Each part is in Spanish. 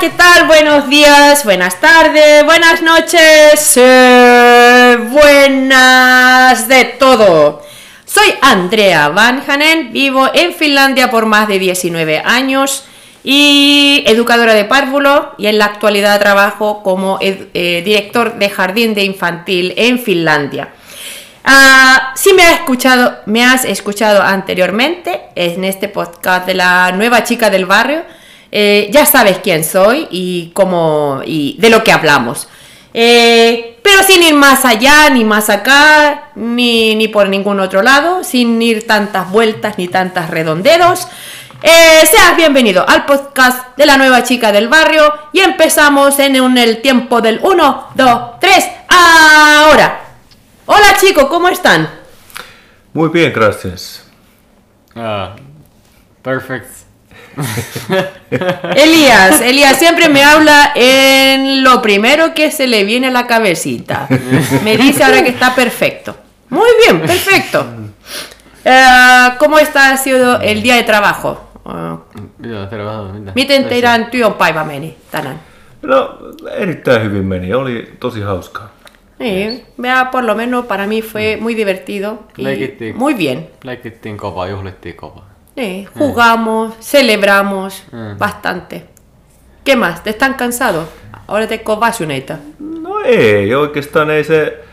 ¿qué tal? Buenos días, buenas tardes, buenas noches, eh, buenas de todo. Soy Andrea Van Hanen, vivo en Finlandia por más de 19 años y educadora de párvulo y en la actualidad trabajo como ed- eh, director de jardín de infantil en Finlandia. Ah, si me has escuchado, me has escuchado anteriormente en este podcast de la nueva chica del barrio, eh, ya sabes quién soy y cómo y de lo que hablamos. Eh, pero sin ir más allá, ni más acá, ni, ni por ningún otro lado, sin ir tantas vueltas ni tantas redonderos. Eh, seas bienvenido al podcast de la nueva chica del barrio y empezamos en, un- el tiempo del 1, 2, 3, ahora. Hola chicos, ¿cómo están? Muy bien, gracias. Ah, perfect. Elías, Elías siempre me habla en lo primero que se le viene a la cabecita. Me dice ahora que está perfecto. Muy bien, perfecto. Eh, ¿Cómo está ha sido el día de trabajo? Miten teidän työpäivä meni tänään? No, erittäin hyvin meni. Oli tosi hauskaa. Sí, vea, por lo menos para mí fue muy divertido. y Leikittiin. muy bien. Leikittiin kovaa, juhlittiin kovaa. Sí, jugamos, celebramos bastante. ¿Qué más? ¿Te están cansados? Ahora te väsyneitä. No ei, oikeastaan ei se...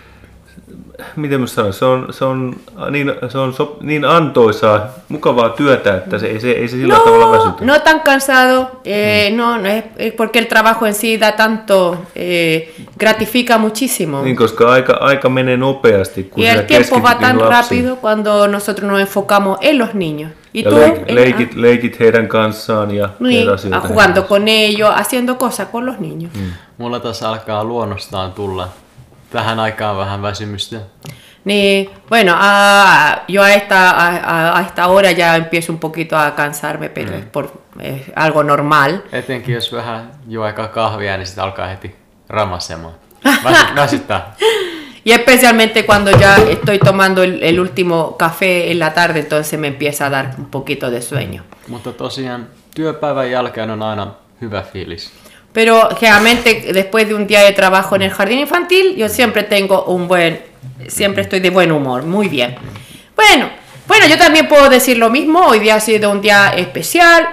Miten mä sanon, se on, se on, niin, se on so, niin antoisaa, mukavaa työtä, että se, ei, se, ei se sillä tavalla No, väsytä. no tan cansado, eh, no, no es, es porque el trabajo en sí da tanto, eh, gratifica muchísimo. Niin, koska aika, aika menee nopeasti, kun y el tiempo va tan lapsiin. rápido cuando nosotros nos enfocamos en los niños. Y Ja tú, leik, en- leikit, leikit heidän kanssaan ja ah, teet niin, asioita. heidän jugando con ellos, haciendo cosas con los niños. Mulla tässä alkaa luonnostaan tulla tähän aikaan vähän väsymystä. Ni, bueno, ah, yo a esta, a, a- esta hora ya empiezo un poquito a cansarme, pero es por es algo normal. Etenkin jos vähän juo aika kahvia, niin sitten alkaa heti ramasemaan. Väsy- väsyttää. Y especialmente cuando ya estoy tomando el, el último café en la tarde, entonces me empieza a dar un poquito de sueño. Mutta tosiaan työpäivän jälkeen on aina hyvä fiilis. Pero generalmente después de un día de trabajo en el jardín infantil, yo siempre tengo un buen, siempre estoy de buen humor, muy bien. Bueno, bueno, yo también puedo decir lo mismo, hoy día ha sido un día especial,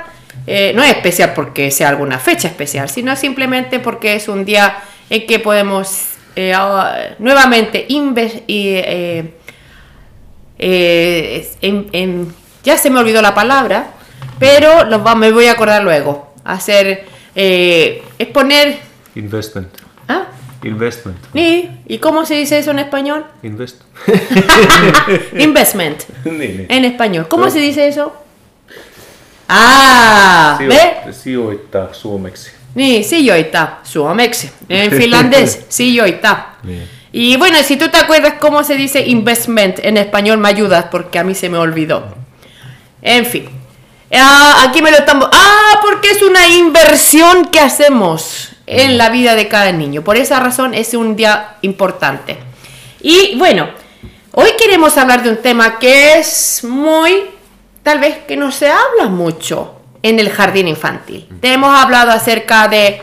eh, no es especial porque sea alguna fecha especial, sino simplemente porque es un día en que podemos eh, ah, nuevamente inve- y, eh, ya se me olvidó la palabra, pero me voy a acordar luego. Hacer, eh, exponer... Investment. ¿Ah? Investment. Ni, ¿Y cómo se dice eso en español? Invest. Investment. niin, niin. En español. ¿Cómo se dice eso? Ah, ¿ve? Sijo- sijoittaa suomeksi. Ni, sijoita, suomeksi. En finlandés, sijoita. Niin. Y bueno, si tú te acuerdas cómo se dice investment en español, me ayudas porque a mí se me olvidó. En fin. Ah, aquí me lo estamos... Ah, porque es inversión que hacemos en la vida de cada niño. Por esa razón es un día importante. Y bueno, hoy queremos hablar de un tema que es muy... Tal vez que no se habla mucho en el jardín infantil. Te hemos hablado acerca de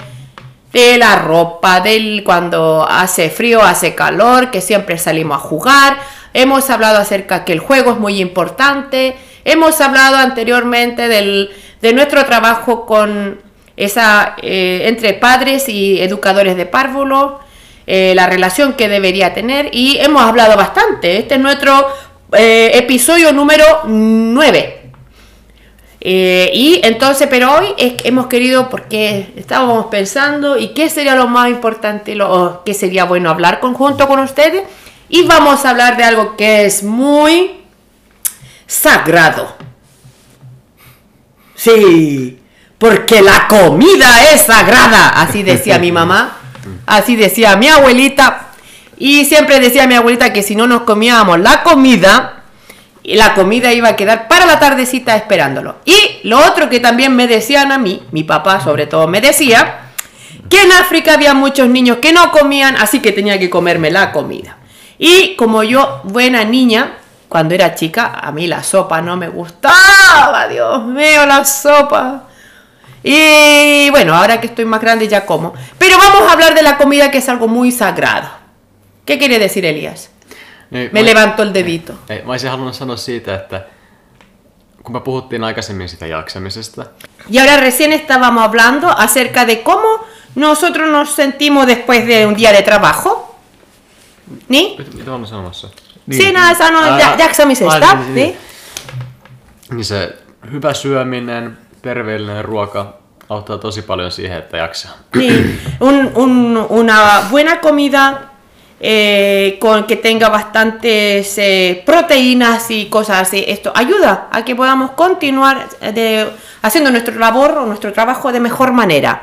de la ropa, del cuando hace frío, hace calor, que siempre salimos a jugar. Hemos hablado acerca que el juego es muy importante. Hemos hablado anteriormente del, de nuestro trabajo con esa eh, entre padres y educadores de párvulo, eh, la relación que debería tener y hemos hablado bastante. Este es nuestro eh, episodio número 9. Eh, y entonces, pero hoy es que hemos querido, porque estábamos pensando, ¿y qué sería lo más importante, lo o qué sería bueno hablar conjunto con ustedes? Y vamos a hablar de algo que es muy sagrado. Sí, porque la comida es sagrada, así decía mi mamá, así decía mi abuelita, y siempre decía mi abuelita que si no nos comíamos la comida, la comida iba a quedar para la tardecita esperándolo. Y lo otro que también me decían a mí, mi papá sobre todo me decía, que en África había muchos niños que no comían, así que tenía que comerme la comida. Y como yo, buena niña, cuando era chica, a mí la sopa no me gustaba, Dios mío, la sopa. Y bueno, ahora que estoy más grande ya como. Pero vamos a hablar de la comida que es algo muy sagrado. ¿Qué quiere decir Elías? Niin, Me levanto el dedito. Ei, mä olisin halunnut sanoa siitä, että kun me puhuttiin aikaisemmin sitä jaksamisesta, Y ahora recién estábamos hablando acerca de cómo nosotros nos sentimos después de un día de trabajo. ¿Ni? mit- mitä mä olin sanomassa? Niin. Siinä sanoin Aa, ja- jaksamisesta. aa, niin, niin, ¿ni? Niin se hyvä syöminen, terveellinen ruoka auttaa tosi paljon siihen, että jaksaa. Sí, un- un- una buena comida eh, con que tenga bastantes eh, proteínas y cosas así. Esto ayuda a que podamos continuar de- haciendo nuestro labor o nuestro trabajo de mejor manera.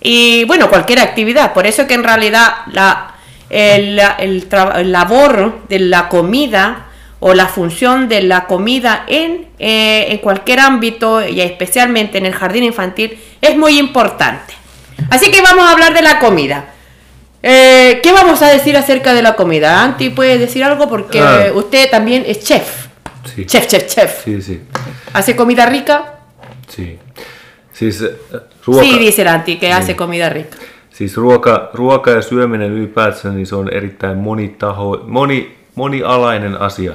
Y bueno, cualquier actividad. Por eso que en realidad la, el, el el labor de la comida o la función de la comida en, eh, en cualquier ámbito y especialmente en el jardín infantil es muy importante. Así que vamos a hablar de la comida. Eh, ¿Qué vamos a decir acerca de la comida? Anti puede decir algo porque Ah. eh, usted también es chef. Sí. Chef, chef, chef. Sí, sí. ¿Hace comida rica? Sí. Äh, ruoka, Sí, dice el Anti, que hace comida rica. Siis ruoka, ruoka ja syöminen ylipäätään, niin se on erittäin monitaho, moni, monialainen asia.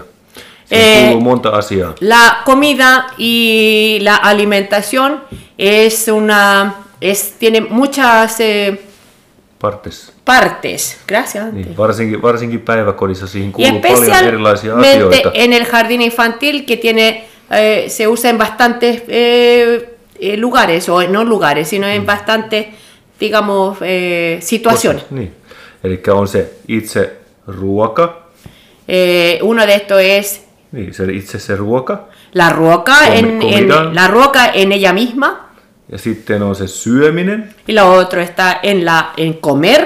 Eh, kuuluu monta asiaa. La comida y la alimentación es una, es, tiene muchas eh, Partes. partes. Gracias. Niin, varsinkin, varsinkin päiväkodissa siihen kuuluu paljon erilaisia asioita. en el jardín infantil que tiene, eh, se usa en bastantes eh, lugares, o no lugares, sino en bastantes, digamos, eh, situaciones. Niin. Eli on se itse ruoka, Eh, uno de estos es niin, se itse se ruoka, la roca, Comi- en, en- la roca en ella misma, ja sitten on se syöminen, y lo otro está en, la, en comer,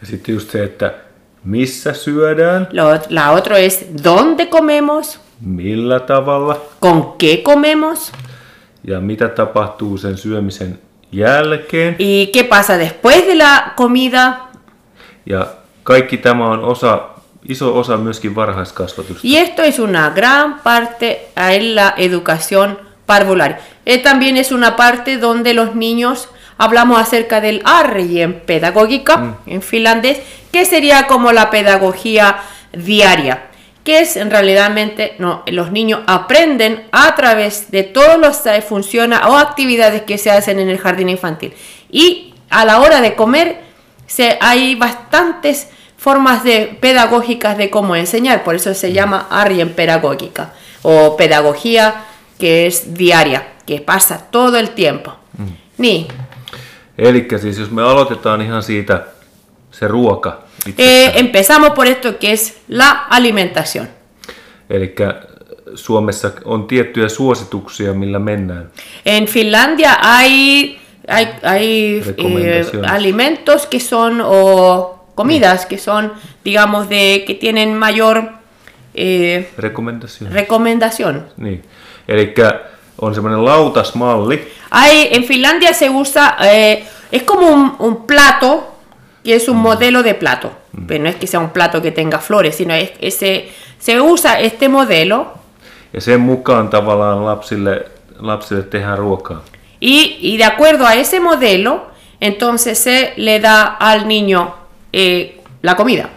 ja sitten just se, että missä syödään, lo, la otro es dónde comemos, millä tavalla con qué comemos ja mitä tapahtuu sen syömisen jälkeen. y qué pasa después de la comida. Ja kaikki tämä on osa, iso osa myöskin varhaiskasvatusta. Y esto es una gran parte en la educación parvular. Eh, también es una parte donde los niños hablamos acerca del arjen pedagógica en finlandés, que sería como la pedagogía diaria, que es en realidad no, los niños aprenden a través de todas las funciones o actividades que se hacen en el jardín infantil. Y a la hora de comer se, hay bastantes formas de pedagógicas de cómo enseñar, por eso se llama arjen pedagógica o pedagogía que es diaria, que pasa todo el tiempo. Niin. Eli siis jos me aloitetaan ihan siitä se ruoka Eh, empezamos por esto que es la alimentación. Eli Suomessa on tiettyjä suosituksia, millä mennään. En Finlandia hay, hay, hay eh, alimentos que son, o comidas que son, digamos, de que tienen mayor eh, recomendación. Niin. Eli on semmoinen lautasmalli, Hay, en Finlandia se usa, eh, es como un, un plato, que es un modelo de plato, pero no es que sea un plato que tenga flores, sino es que se, se usa este modelo ja sen mukaan tavallaan lapsille, lapsille tehdään ruokaa. y, y de acuerdo a ese modelo, entonces se le da al niño eh, la comida.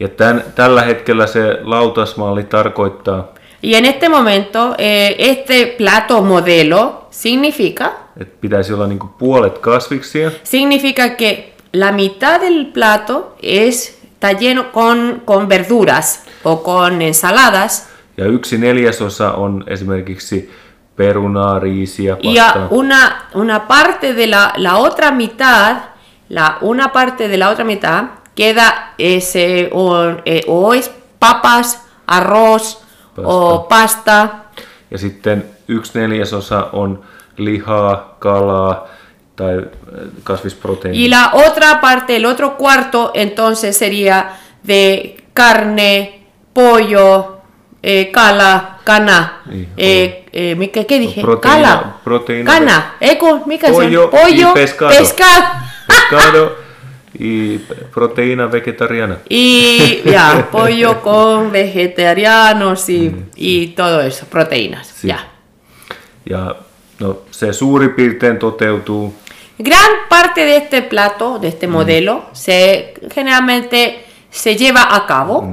Ja tän, tällä hetkellä se lautasmalli tarkoittaa, Y en este momento, eh, este plato modelo significa, että pitäisi olla niinku puolet kasviksia, significa que la mitad del plato es, está lleno con, con verduras o con ensaladas. Ja yksi neljäsosa on esimerkiksi perunaa, riisiä, y pastaa. a una, una parte de la, la otra mitad, la, una parte de la otra mitad queda ese, o, eh, o es papas, arroz o pasta. Ja sitten yksi neljäsosa on lihaa, kalaa tai äh, y kasvisproteiinia. la otra parte, el otro cuarto entonces sería de carne, pollo, eh, cala, cana. Niin, Eh, eh, mikä, ¿Qué dije? Proteína- Cala. proteína- Cana. Eikö, mikä Pollo se on? Pollo, y pescado. pescado. Pescado y proteína vegetariana. Y ya, pollo con vegetarianos y, y todo eso, proteínas. Sí. Ya. Ja No se suurin piirtein toteutuu. Gran parte de este plato, de este modelo, se generalmente se lleva a cabo.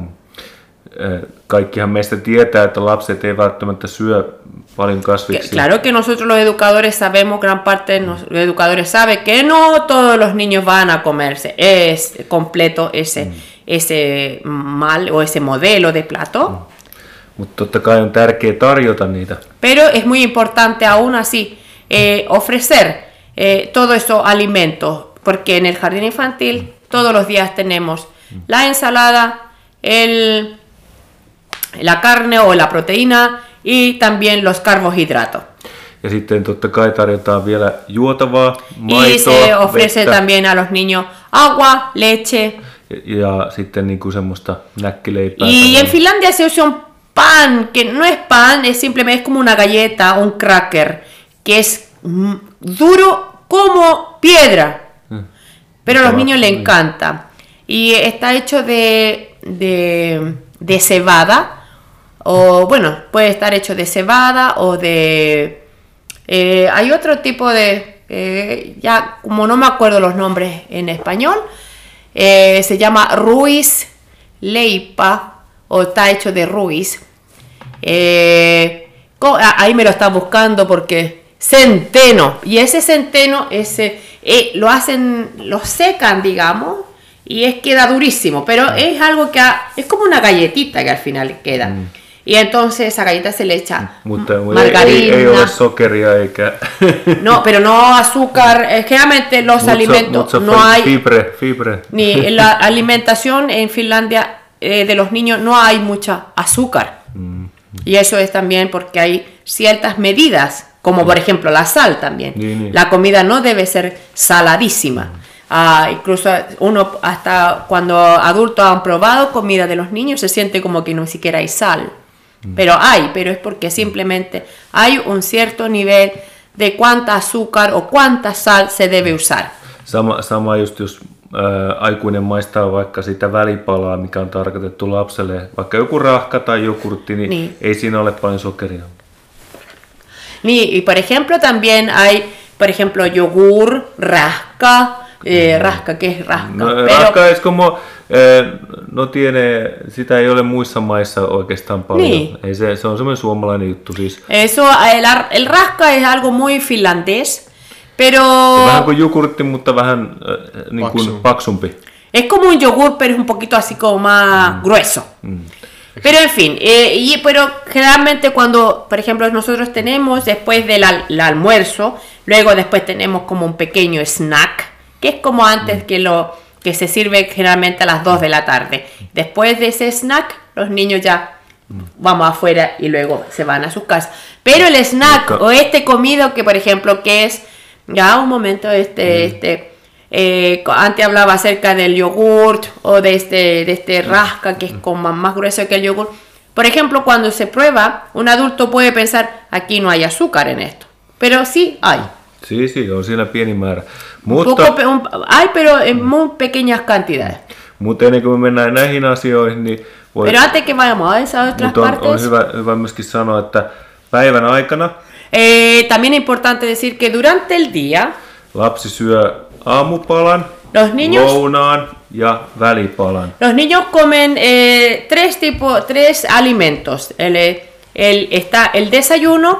Eh, Kaikkihan meistä tietää, että lapset ei välttämättä syö paljon kasviksia. Claro que nosotros los educadores sabemos, gran parte de los educadores saben que no todos los niños van a comerse es completo ese, ese mal o ese modelo de plato. Mutta totta kai on tärkeää tarjota niitä. Pero es muy importante aún así eh, ofrecer eh, todos esos alimentos, porque en el jardín infantil todos los días tenemos la ensalada, el, la carne o la proteína y también los carbohidratos. Ja sitten totta kai tarjotaan vielä juotavaa, Y se ofrece vettä también a los niños agua, leche. ja, ja sitten niinku semmoista näkkileipää. Y en. Finlandia se usa un pan, que no es pan, es simplemente es como una galleta, un cracker, que es duro como piedra. Pero a los niños le muy- encanta. Y está hecho de, de, de cebada. O bueno, puede estar hecho de cebada o de... eh, hay otro tipo de... eh, ya como no me acuerdo los nombres en español, eh, se llama Ruiz Leipa o está hecho de Ruiz. Ahí me lo está buscando porque centeno. Y ese centeno, ese, eh, lo hacen, lo secan, digamos, y es queda durísimo. Pero es algo que ha- es como una galletita que al final queda. Y entonces esa galleta se le echa Mutta m- ei, ei, ei ole margarina. sokeria eikä... No, pero no azúcar. eh, Generalmente los alimentos no hay. Fibre, fibre. Ni en la alimentación en Finlandia eh, de los niños no hay mucha azúcar. Y eso es también porque hay ciertas medidas, como por ejemplo la sal también. La comida no debe ser saladísima. Ah, incluso uno hasta cuando adultos han probado comida de los niños se siente como que no siquiera hay sal. Pero hay, pero es porque simplemente hay un cierto nivel de cuánta azúcar o cuánta sal se debe usar. Sama, sama just jos ää, aikuinen maistaa vaikka sitä välipalaa, mikä on tarkoitettu lapselle, vaikka joku rahka tai jogurtti, niin, Niin. ei siinä ole paljon sokeria. Ni- y por ejemplo también hay, por ejemplo, yogur, rasca, eh, rasca, ¿qué es rasca? No, Pero- rahka es como, ää, no tiene, sitä ei ole muissa maissa oikeastaan paljon. Niin. Ei se, se on semmoinen suomalainen juttu siis. Eso, el rasca es algo muy finlandés, pero Vähän kuin jogurtti, mutta vähän äh, niin kuin Paksu. paksumpi. es como un yogur, pero es un poquito así como más grueso. Pero en fin, eh, y, pero generalmente cuando, por ejemplo, nosotros tenemos después del al- el almuerzo, luego después tenemos como un pequeño snack, que es como antes que lo que se sirve generalmente a las 2 de la tarde. Después de ese snack, los niños ya vamos afuera y luego se van a sus casas. Pero el snack o este comido que, por ejemplo, que es, ya un momento, este, este, eh, antes hablaba acerca del yogurt o de este, de este rasca que es como más grueso que el yogur. Por ejemplo, cuando se prueba, un adulto puede pensar, aquí no hay azúcar en esto. Pero sí hay. Sí, sí, on siinä pieni määrä. Mutta, poco, un- hay, pero en muy pequeñas cantidades. mutta ennen kuin me mennään näihin asioihin, niin voi, Pero antes que vayamos a esas otras mutta on, on partes, hyvä, hyvä myöskin sanoa, että päivän aikana eh, también es importante decir que durante el día, lapsi syö aamupalan, Los niños- lounaan ja välipalan. Los niños comen eh, tres tipos, tres alimentos. El, eh, el- está el desayuno,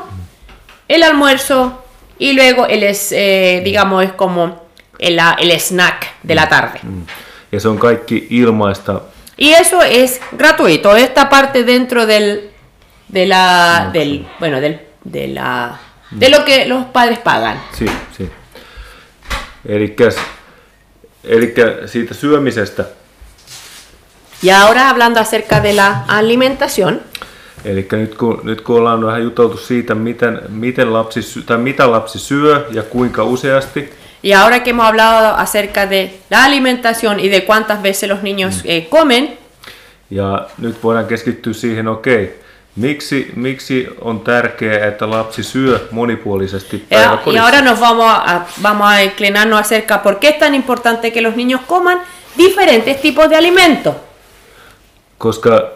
el almuerzo y luego el es, eh, digamos, es como el, el snack de la tarde. Ja se on kaikki ilmaista. Y eso es gratuito. Esta parte dentro del, de la, del, bueno, del, de la, de lo que los padres pagan. Elikkäs, elikkä siitä syömisestä. Y ahora hablando acerca de la alimentación. Eli nyt kun, nyt kun ollaan vähän juteltu siitä, miten, miten lapsi, tai mitä lapsi syö ja kuinka useasti, Y ahora que hemos hablado acerca de la alimentación y de cuántas veces los niños eh, comen, ja nyt voidaan keskittyä siihen, okei, miksi, miksi on tärkeää, että lapsi syö monipuolisesti y päiväkodissa? ahora nos vamos a, vamos a inclinarnos acerca por qué es tan importante que los niños coman diferentes tipos de alimentos. Koska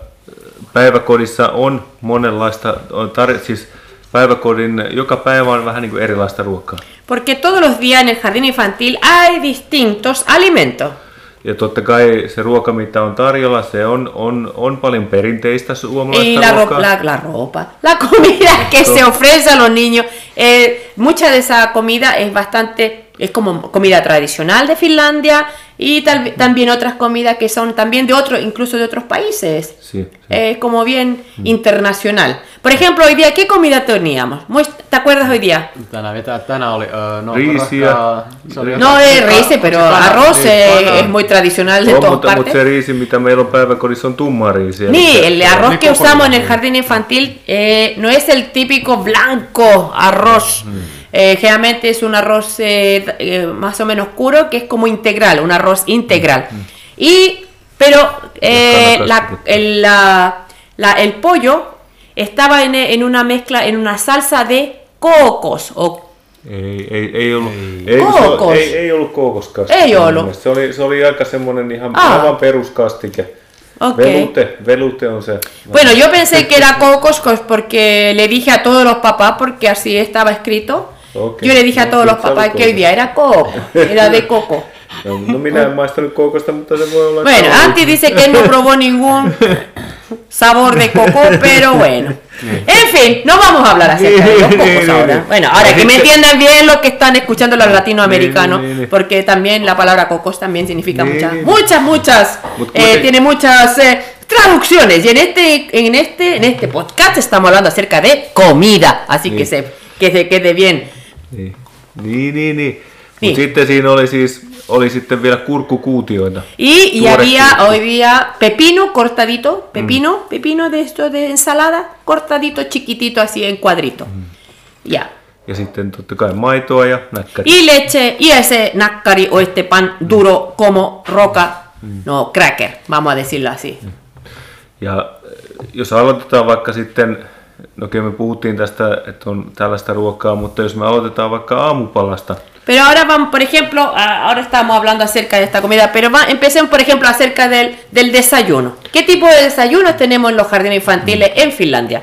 päiväkodissa on monenlaista, on tar- siis päiväkodin joka päivä on vähän niin kuin erilaista ruokaa. Porque todos los días en el jardín infantil hay distintos alimentos. Ja totta kai se ruoka, mitä on tarjolla, se on, on, on paljon perinteistä Y suomalaista la, ro- ruokaa. la, la ropa, la comida que se ofrece a los niños, eh, mucha de esa comida es bastante, es como comida tradicional de Finlandia y tal- también otras comidas que son también de otros, incluso de otros países. Sí, sí. Es como bien internacional. Por ejemplo, hoy día, ¿qué comida teníamos? ¿Te acuerdas hoy día? Oli? Öö, no, Riisiä. oli No jotain- es rice, pero arroz niin, eh, es muy tradicional de todas mutta, mutta partes. se riisi, mitä meillä on päiväkodissa, on tumma riisi. Ni, Eli el arroz que usamos en el jardín infantil eh, no es el típico blanco arroz. Eh, generalmente es un arroz eh, eh, más o menos oscuro que es como integral, un arroz integral. Y, pero eh, la- el, la- la- el pollo estaba en, en una mezcla, en una salsa de cocos o Ei, ei, ei ollut, Ei. Kookos. ei, ei ollut kookoskastike. Ei ollut. Se oli, se oli aika semmonen ihan Aa. aivan peruskastike. Okei. Velute, velute on se. Bueno, yo pensé que era cocos cos- porque le dije a todos los papás, porque así estaba escrito. Yo le dije a No, todos los papás que hoy día era coco, era de coco. No, no mutta se voi olla... että Bueno. Antti dice que él no probó ningún sabor de coco, pero bueno. En fin, no vamos a hablar acerca de los cocos ahora. Bueno, ahora que me entiendan bien los que están escuchando los latinoamericanos, porque también la palabra cocos también significa Ni, muchas, muchas, muchas, eh, tiene muchas eh, traducciones. Y en este, en este, en este podcast estamos hablando acerca de comida, así que se, que se quede bien. Niin, niin, niin. niin. Niin. Mutta sitten siinä oli siis, oli sitten vielä kurkkukuutioita. Y, y había hoy día pepino cortadito, pepino, pepino de esto de ensalada, cortadito chiquitito así en cuadrito. Ya. Ja sitten totta kai maitoa ja näkkäri. Y leche, y ese nakkari o este pan duro como roca, no cracker, vamos a decirlo así. Ja eh, jos aloitetaan vaikka sitten, no kyllä me puhuttiin tästä, että on tällaista ruokaa, mutta jos me aloitetaan vaikka aamupalasta, Pero ahora vamos, por ejemplo, ahora estamos hablando acerca de esta comida, pero va, empecemos, por ejemplo, acerca del, del desayuno. ¿Qué tipo de desayunos tenemos en los jardines infantiles en Finlandia?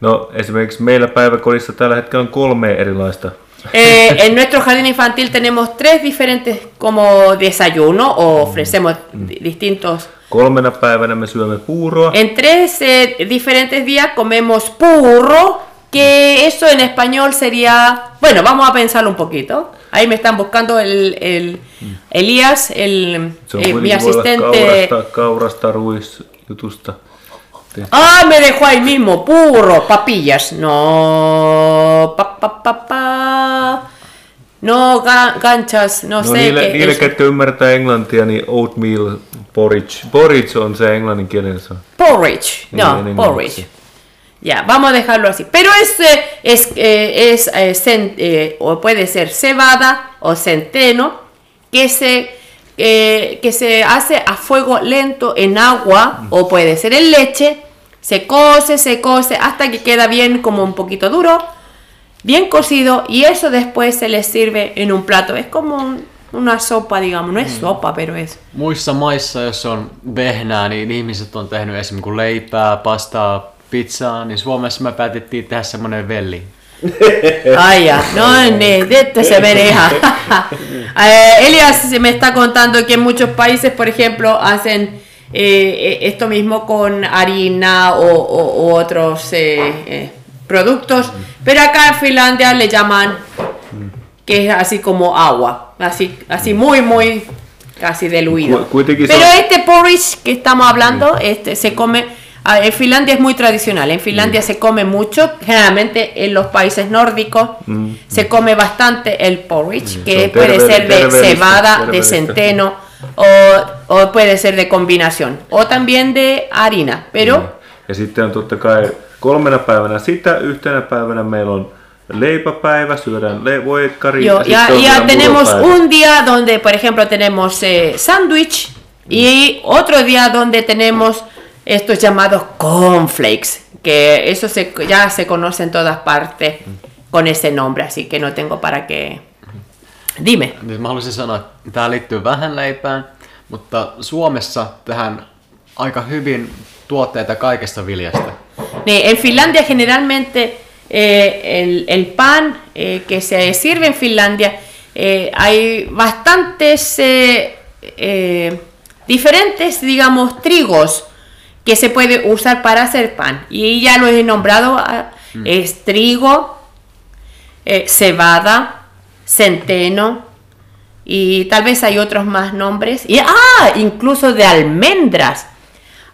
no esimerkiksi meillä päiväkodissa tällä hetkellä on kolme erilaista. Eh, en nuestro jardín infantil tenemos tres diferentes como desayuno o ofrecemos di- distintos. Kolmena päivänä me syömme puuroa, En tres eh, diferentes días comemos purro, que eso en español sería, bueno, vamos a pensarlo un poquito. Ahí me están buscando el, el Elías, el, eh, mi asistente. kaurasta, kaurasta ruisjutusta. Te- Ah, me dejó ahí mismo, purro, papillas. No, pa, pa, pa, pa. No, ga- ganchas, no, No sé niille, qué niille es. ketkä ymmärtää englantia, niin oatmeal porridge. Porridge on se englanninkielinen sana. Porridge, no, porridge. Ya, vamos a dejarlo así. Pero es, eh, es, eh, es eh, cen- eh, o puede ser cebada o centeno que se, eh, que se hace a fuego lento en agua o puede ser en leche. Se cose, se cose hasta que queda bien como un poquito duro, bien cocido y eso después se le sirve en un plato. Es como un- una sopa, digamos. No es sopa, pero es. Muissa maissa, jos on vehnää, niin ihmiset on tehnyt esimerkiksi leipää, pastaa, pizzaa, niin Suomessa me päätettiin tehdä semmonen velli. Ay, ya, no, de esto se vereja. Eh, Elias se me está contando que en muchos países, por ejemplo, hacen eh, esto mismo con harina o, o- o otros eh, eh, productos, pero acá en Finlandia le llaman que es así como agua, así, así muy, muy casi diluido. Pero este porridge que estamos hablando, este se come, en Finlandia es muy tradicional, en Finlandia se come mucho, generalmente en los países nórdicos se come bastante el porridge, Mm, que puede ser de cebada, de centeno o, o puede ser de combinación, o también de harina, pero... Ja sitten on totta kai kolmena päivänä sitä, yhtenä päivänä meillä on leipäpäivä, syödään le- voikkari. Sitten on ya vielä tenemos muropäivä. un día donde, por ejemplo, tenemos eh, sándwich y otro día donde tenemos estos llamados cornflakes, que eso se, ya se conoce en todas partes con ese nombre, así que no tengo para qué. Dime. Nyt mä haluaisin sanoa, että tämä liittyy vähän leipään, mutta Suomessa tähän aika hyvin tuotteita kaikesta viljasta. Niin, En Finlandia generalmente eh, el, el pan eh, que se sirve en Finlandia, eh, hay bastantes diferentes, digamos, trigos que se puede usar para hacer pan. Y ya lo he nombrado, ah, es trigo, cebada, centeno, y tal vez hay otros más nombres. Y, ah, incluso de almendras.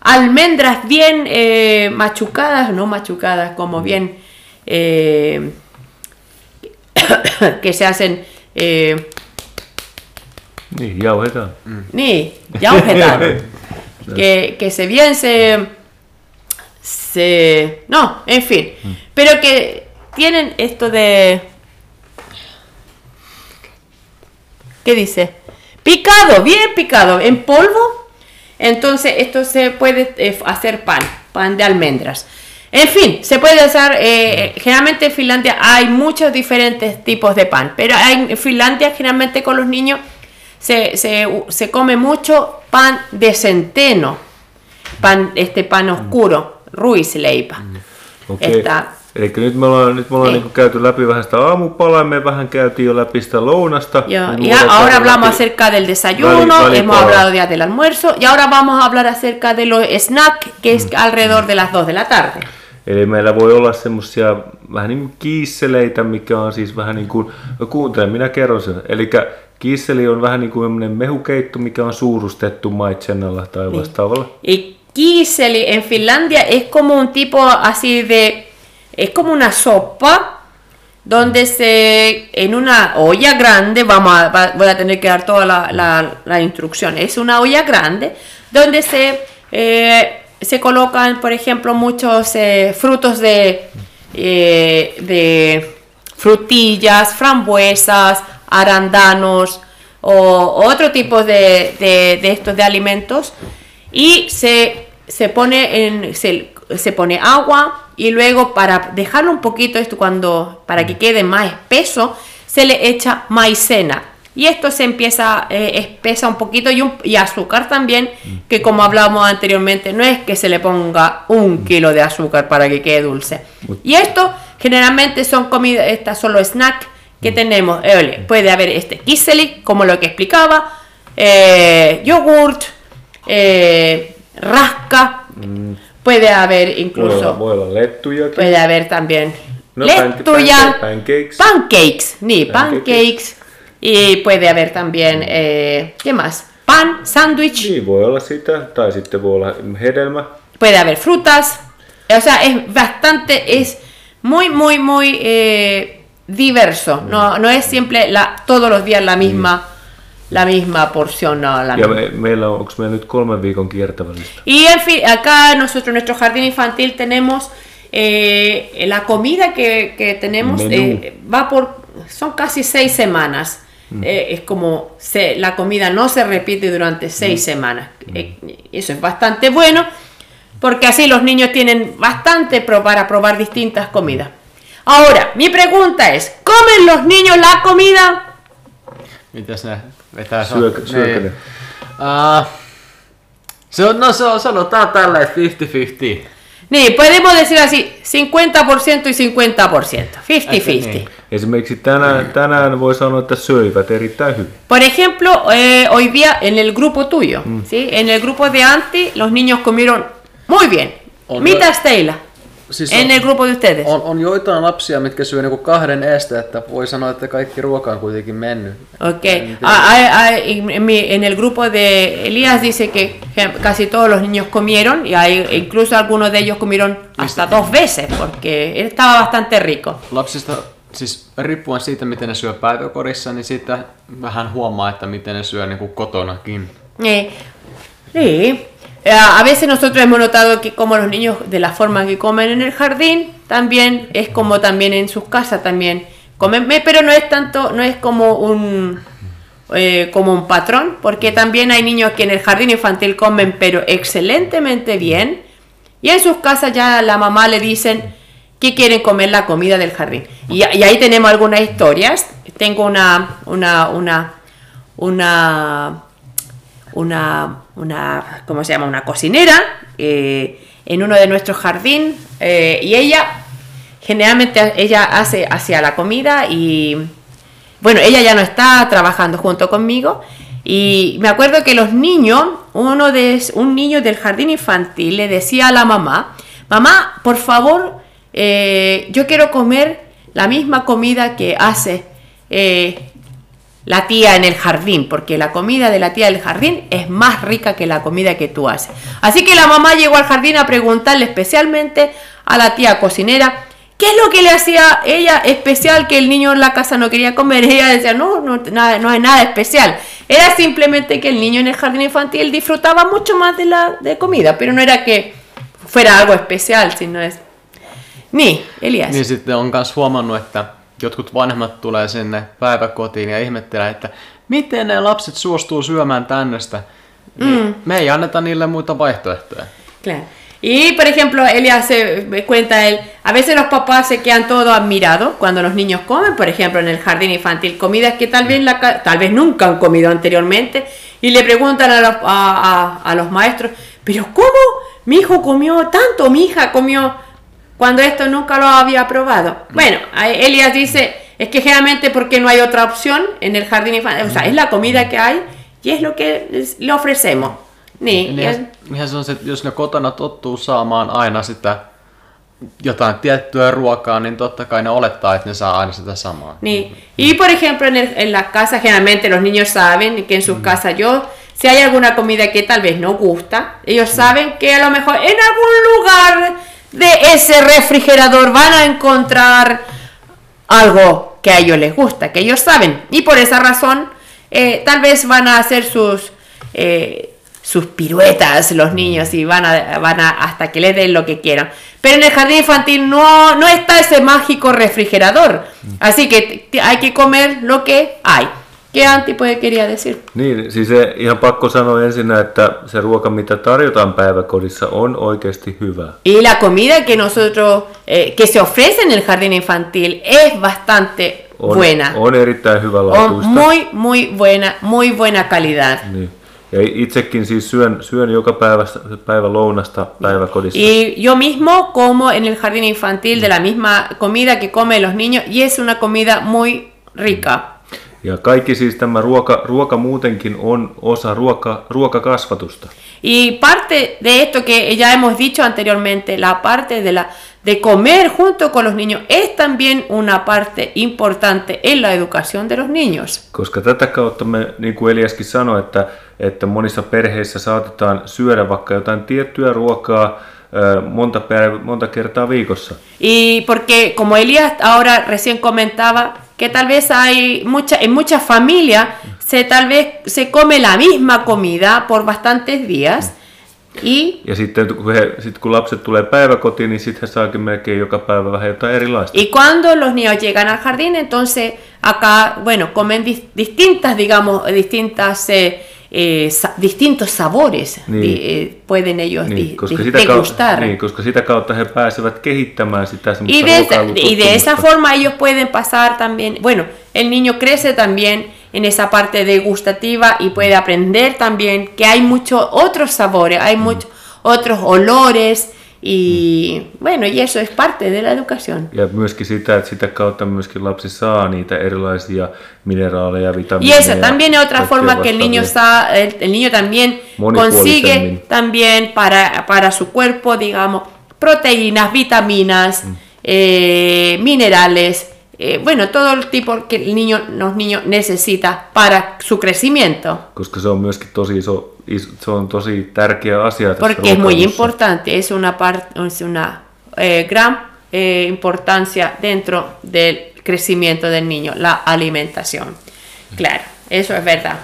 Almendras bien eh, machucadas, no machucadas, como bien eh, que se hacen. eh, Niin, jauhetaan. ni jauhetaan. que, que se bien se, se. No, en fin. Pero que tienen esto de. ¿Qué dice? Picado, bien picado, en polvo. Entonces esto se puede eh, hacer pan, pan de almendras. En fin, se puede hacer, eh, generalmente en Finlandia hay muchos diferentes tipos de pan, pero hay- en Finlandia generalmente con los niños se, se, se come mucho pan de centeno, pan, este pan oscuro, ruisleipä. Okei. Että- Eli nyt me ollaan, nyt me ollaan Niin. niin käyty läpi vähän sitä aamupalaa, me vähän käytiin jo läpi sitä lounasta. Y voidaan ahora hablamos läpi- acerca del desayuno, hemos hablado ya del almuerzo y ahora vamos a hablar acerca de los snacks, que es alrededor de las 2 de la tarde. Eli meillä voi olla semmosia vähän niin kuin kiisseleitä, mikä on siis vähän niin kuin, no kuuntele, minä kerron sen. Eli kiisseli on vähän niin kuin mehukeitto, mikä on suurustettu maitsennalla tai vastaavalla. Y kiseli en Finlandia es como un tipo así de, es como una sopa donde se, en una olla grande, vamos a, va- voy a tener que dar toda la, la, la instrucción, es una olla grande donde se, eh, se colocan, por ejemplo, muchos eh, frutos de, eh, de frutillas, frambuesas, arándanos o otro tipo de, de- de estos de alimentos y se, se pone en se, se pone agua y luego para dejarlo un poquito esto cuando para que quede más espeso se le echa maicena y esto se empieza eh, espesa un poquito y, un- y azúcar también que como hablábamos anteriormente no es que se le ponga un kilo de azúcar para que quede dulce. Y esto generalmente son comidas estas son los snacks que tenemos. Eh, puede haber este kiseli como lo que explicaba eh, yogurt eh, rasca, puede haber incluso, puede haber también No, panque- pancakes. pancakes, ni Pancakes. pancakes, y puede haber también, eh, ¿qué más? Pan, sándwich, Niin, voi olla sitä, tai sitten voi olla hedelmä. puede haber frutas, o sea, es bastante, es muy, muy, muy eh, diverso, no, no es siempre la, todos los días la misma, la misma porción, no, la Ja misma. me, meillä on, onko meillä nyt kolmen viikon? Y en fin, acá nosotros, en nuestro jardín infantil tenemos eh, la comida que, que tenemos, eh, va por, son casi seis semanas. Eh, es como se, la comida no se repite durante seis semanas. Eh, eso es bastante bueno porque así los niños tienen bastante pro- para probar distintas comidas. Ahora, mi pregunta es, ¿comen los niños la comida? Mitäs ne vetää Syökö, syökö ne? Uh, se on, no se on, sanotaan tällä, että 50-50. Niin, podemos decir así, 50% y 50%, 50-50. niin. Esimerkiksi tänään, tänään voi sanoa, että söivät erittäin hyvin. Por ejemplo, eh, hoy día en el grupo tuyo, ¿sí? En el grupo de Anti, los niños comieron muy bien. Mitäs teillä? Siis En el grupo de ustedes. on, on joitain lapsia, mitkä syö niinku kahden estä, että voi sanoa, että kaikki ruoka on kuitenkin mennyt. Ok. Hay- hay- en, el grupo de Elías dice que casi todos los niños comieron y hay, incluso algunos de ellos comieron hasta dos veces porque estaba bastante rico. Lapsista, siis riippuen siitä, miten ne syö päiväkodissa, niin siitä vähän huomaa, että miten ne syö niinku kotonakin. Eh, sí. Eh, A veces nosotros hemos notado que como los niños de la forma que comen en el jardín, también es como también en sus casas también comen, me- pero no es tanto, no es como un eh, como un patrón, porque también hay niños que en el jardín infantil comen pero excelentemente bien y en sus casas ya la mamá le dicen que quieren comer la comida del jardín. Y ahí tenemos algunas historias. Tengo una, una, una, una, una, una, ¿cómo se llama? Una cocinera eh, en uno de nuestros jardín eh, y ella generalmente ella hace hacia la comida y bueno, ella ya no está trabajando junto conmigo y me acuerdo que los niños, uno de un niño del jardín infantil le decía a la mamá, mamá, por favor, eh, yo quiero comer la misma comida que hace la tía en el jardín, porque la comida de la tía del jardín es más rica que la comida que tú haces. Así que la mamá llegó al jardín a preguntarle especialmente a la tía cocinera, ¿qué es lo que le hacía ella especial que el niño en la casa no quería comer? Ella decía, no, no, nada, es nada especial. Era simplemente que el niño en el jardín infantil disfrutaba mucho más de la de comida, pero no era que fuera algo especial, sino es... Niin, Elias. Niin sitten on myös huomannut, että jotkut vanhemmat tulee sinne päiväkotiin ja ihmettelee, että miten ne lapset suostuu syömään tännestä. Niin mm. Me ei anneta niille muita vaihtoehtoja. Claro. Y por ejemplo, Elias se cuenta él, a veces los papás se quedan todo admirados cuando los niños comen, por ejemplo, en el jardín infantil, comidas que tal vez, la, tal vez nunca han comido anteriormente, y le preguntan a los, a, a, a los maestros, pero ¿cómo mi hijo comió tanto, mi hija comió cuando esto nunca lo había probado. Bueno, Elias dice, es que generalmente porque no hay otra opción en el jardín infantil, o sea, es la comida que hay y es lo que le ofrecemos. Niin. Niin, ihan se on se, että jos ne kotona tottuu saamaan aina sitä jotain tiettyä ruokaa, niin totta kai ne olettaa, että ne saa aina sitä samaa. Niin. Y por ejemplo, en, el, en la casa generalmente los niños saben que en sus mm. casas yo, si hay alguna comida que tal vez no gusta, ellos saben que a lo mejor en algún lugar de ese refrigerador van a encontrar algo que a ellos les gusta, que ellos saben. Y por esa razón, eh, tal vez van a hacer sus, eh, sus piruetas los niños y van a, van a hasta que les den lo que quieran. Pero en el jardín infantil no, no está ese mágico refrigerador. Así que hay que comer lo que hay. ¿Qué Antti quería decir? Niin, siis ihan pakko sanoa ensin, että se ruoka, mitä tarjotaan päiväkodissa, on oikeasti hyvä. Y la comida que nosotros, eh, que se ofrece en el jardín infantil es bastante on, buena. On erittäin hyvä laatuista. On muy, muy buena, muy buena calidad. Niin. Ja itsekin siis syön, syön joka päivä, päivä lounasta päiväkodissa. Y yo mismo como en el jardín infantil de la misma comida que comen los niños y es una comida muy rica. Ja kaikki siis tämä ruoka, ruoka muutenkin on osa ruoka, ruokakasvatusta. Y parte de esto que ya hemos dicho anteriormente, la parte de, la, de comer junto con los niños es también una parte importante en la educación de los niños. Koska tätä kautta me, niin kuin Eliaskin sanoi, että, että monissa perheissä saatetaan syödä vaikka jotain tiettyä ruokaa, monta, monta kertaa viikossa. Y porque como Elias ahora recién comentaba, que tal vez hay mucha, en muchas familias se tal vez se come la misma comida por bastantes días. Y, ja sitten kun, he, sit kun lapset tulee päiväkotiin, niin sitten he saakin melkein joka päivä vähän jotain erilaista. Y cuando los niños llegan al jardín, entonces acá, bueno, comen distintas, digamos, distintas eh, eh, sa distintos sabores niin. eh, pueden ellos niin, koska degustar. Niin, koska sitä kautta he pääsevät kehittämään sitä y de, esa, y de esa forma ellos pueden pasar también, bueno, el niño crece también en esa parte degustativa y puede aprender también que hay muchos otros sabores, hay mm. muchos otros olores, Y, bueno, y eso es parte de la educación. Ja myöskin sitä, että sitä kautta myöskin lapsi saa niitä erilaisia mineraaleja, vitamiineja. Y esa también es otra forma que el niño, el, el niño también consigue también para, para su cuerpo, digamos, proteínas, vitaminas, mm. eh, minerales, eh, bueno, todo el tipo que el niño, los niños necesita para su crecimiento. Koska se on myöskin tosi iso se on tosi tärkeä asia Porque es muy importante, es una, parte, es una eh, gran eh, importancia dentro del crecimiento del niño, la alimentación. Claro, eso es verdad.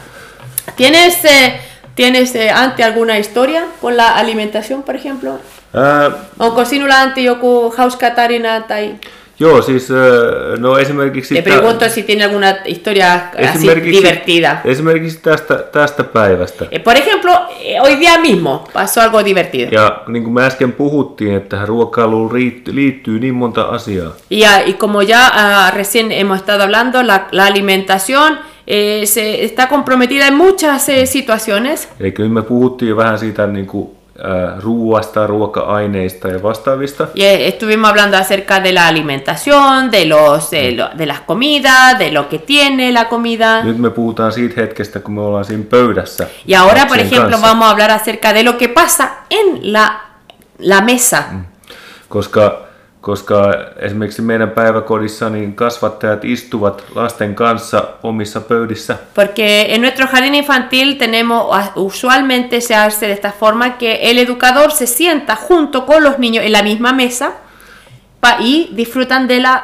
¿Tienes, eh, ¿tienes eh, ante alguna historia con la alimentación, por ejemplo? Uh, Onko sinulla anti joku hauska tarina tai... Joo, siis no esimerkiksi... Te pregunto si tiene alguna historia así divertida. Esimerkiksi tästä, tästä päivästä. Eh, por ejemplo, eh, hoy día mismo pasó algo divertido. Ja niin kuin me äsken puhuttiin, että tähän ruokailuun liittyy, niin monta asiaa. Ja, y como ya uh, recién hemos estado hablando, la, la alimentación eh, se está comprometida en muchas eh, situaciones. Eli me puhuttiin vähän siitä niin kuin ää, ruuasta, ruoka-aineista ja vastaavista. Y eh, estuvimos hablando acerca de la alimentación, de, los, de, lo- de las comidas, de lo que tiene la comida. Nyt me puhutaan siitä hetkestä, kun me ollaan siinä pöydässä. Y ahora, por ejemplo, kanssa. vamos a hablar acerca de lo que pasa en la, la mesa. Koska, koska esimerkiksi meidän päiväkodissa niin kasvattajat istuvat lasten kanssa omissa pöydissä. Porque en nuestro jardín infantil tenemos, usualmente se hace de esta forma que el educador se sienta junto con los niños en la misma mesa y disfrutan de, la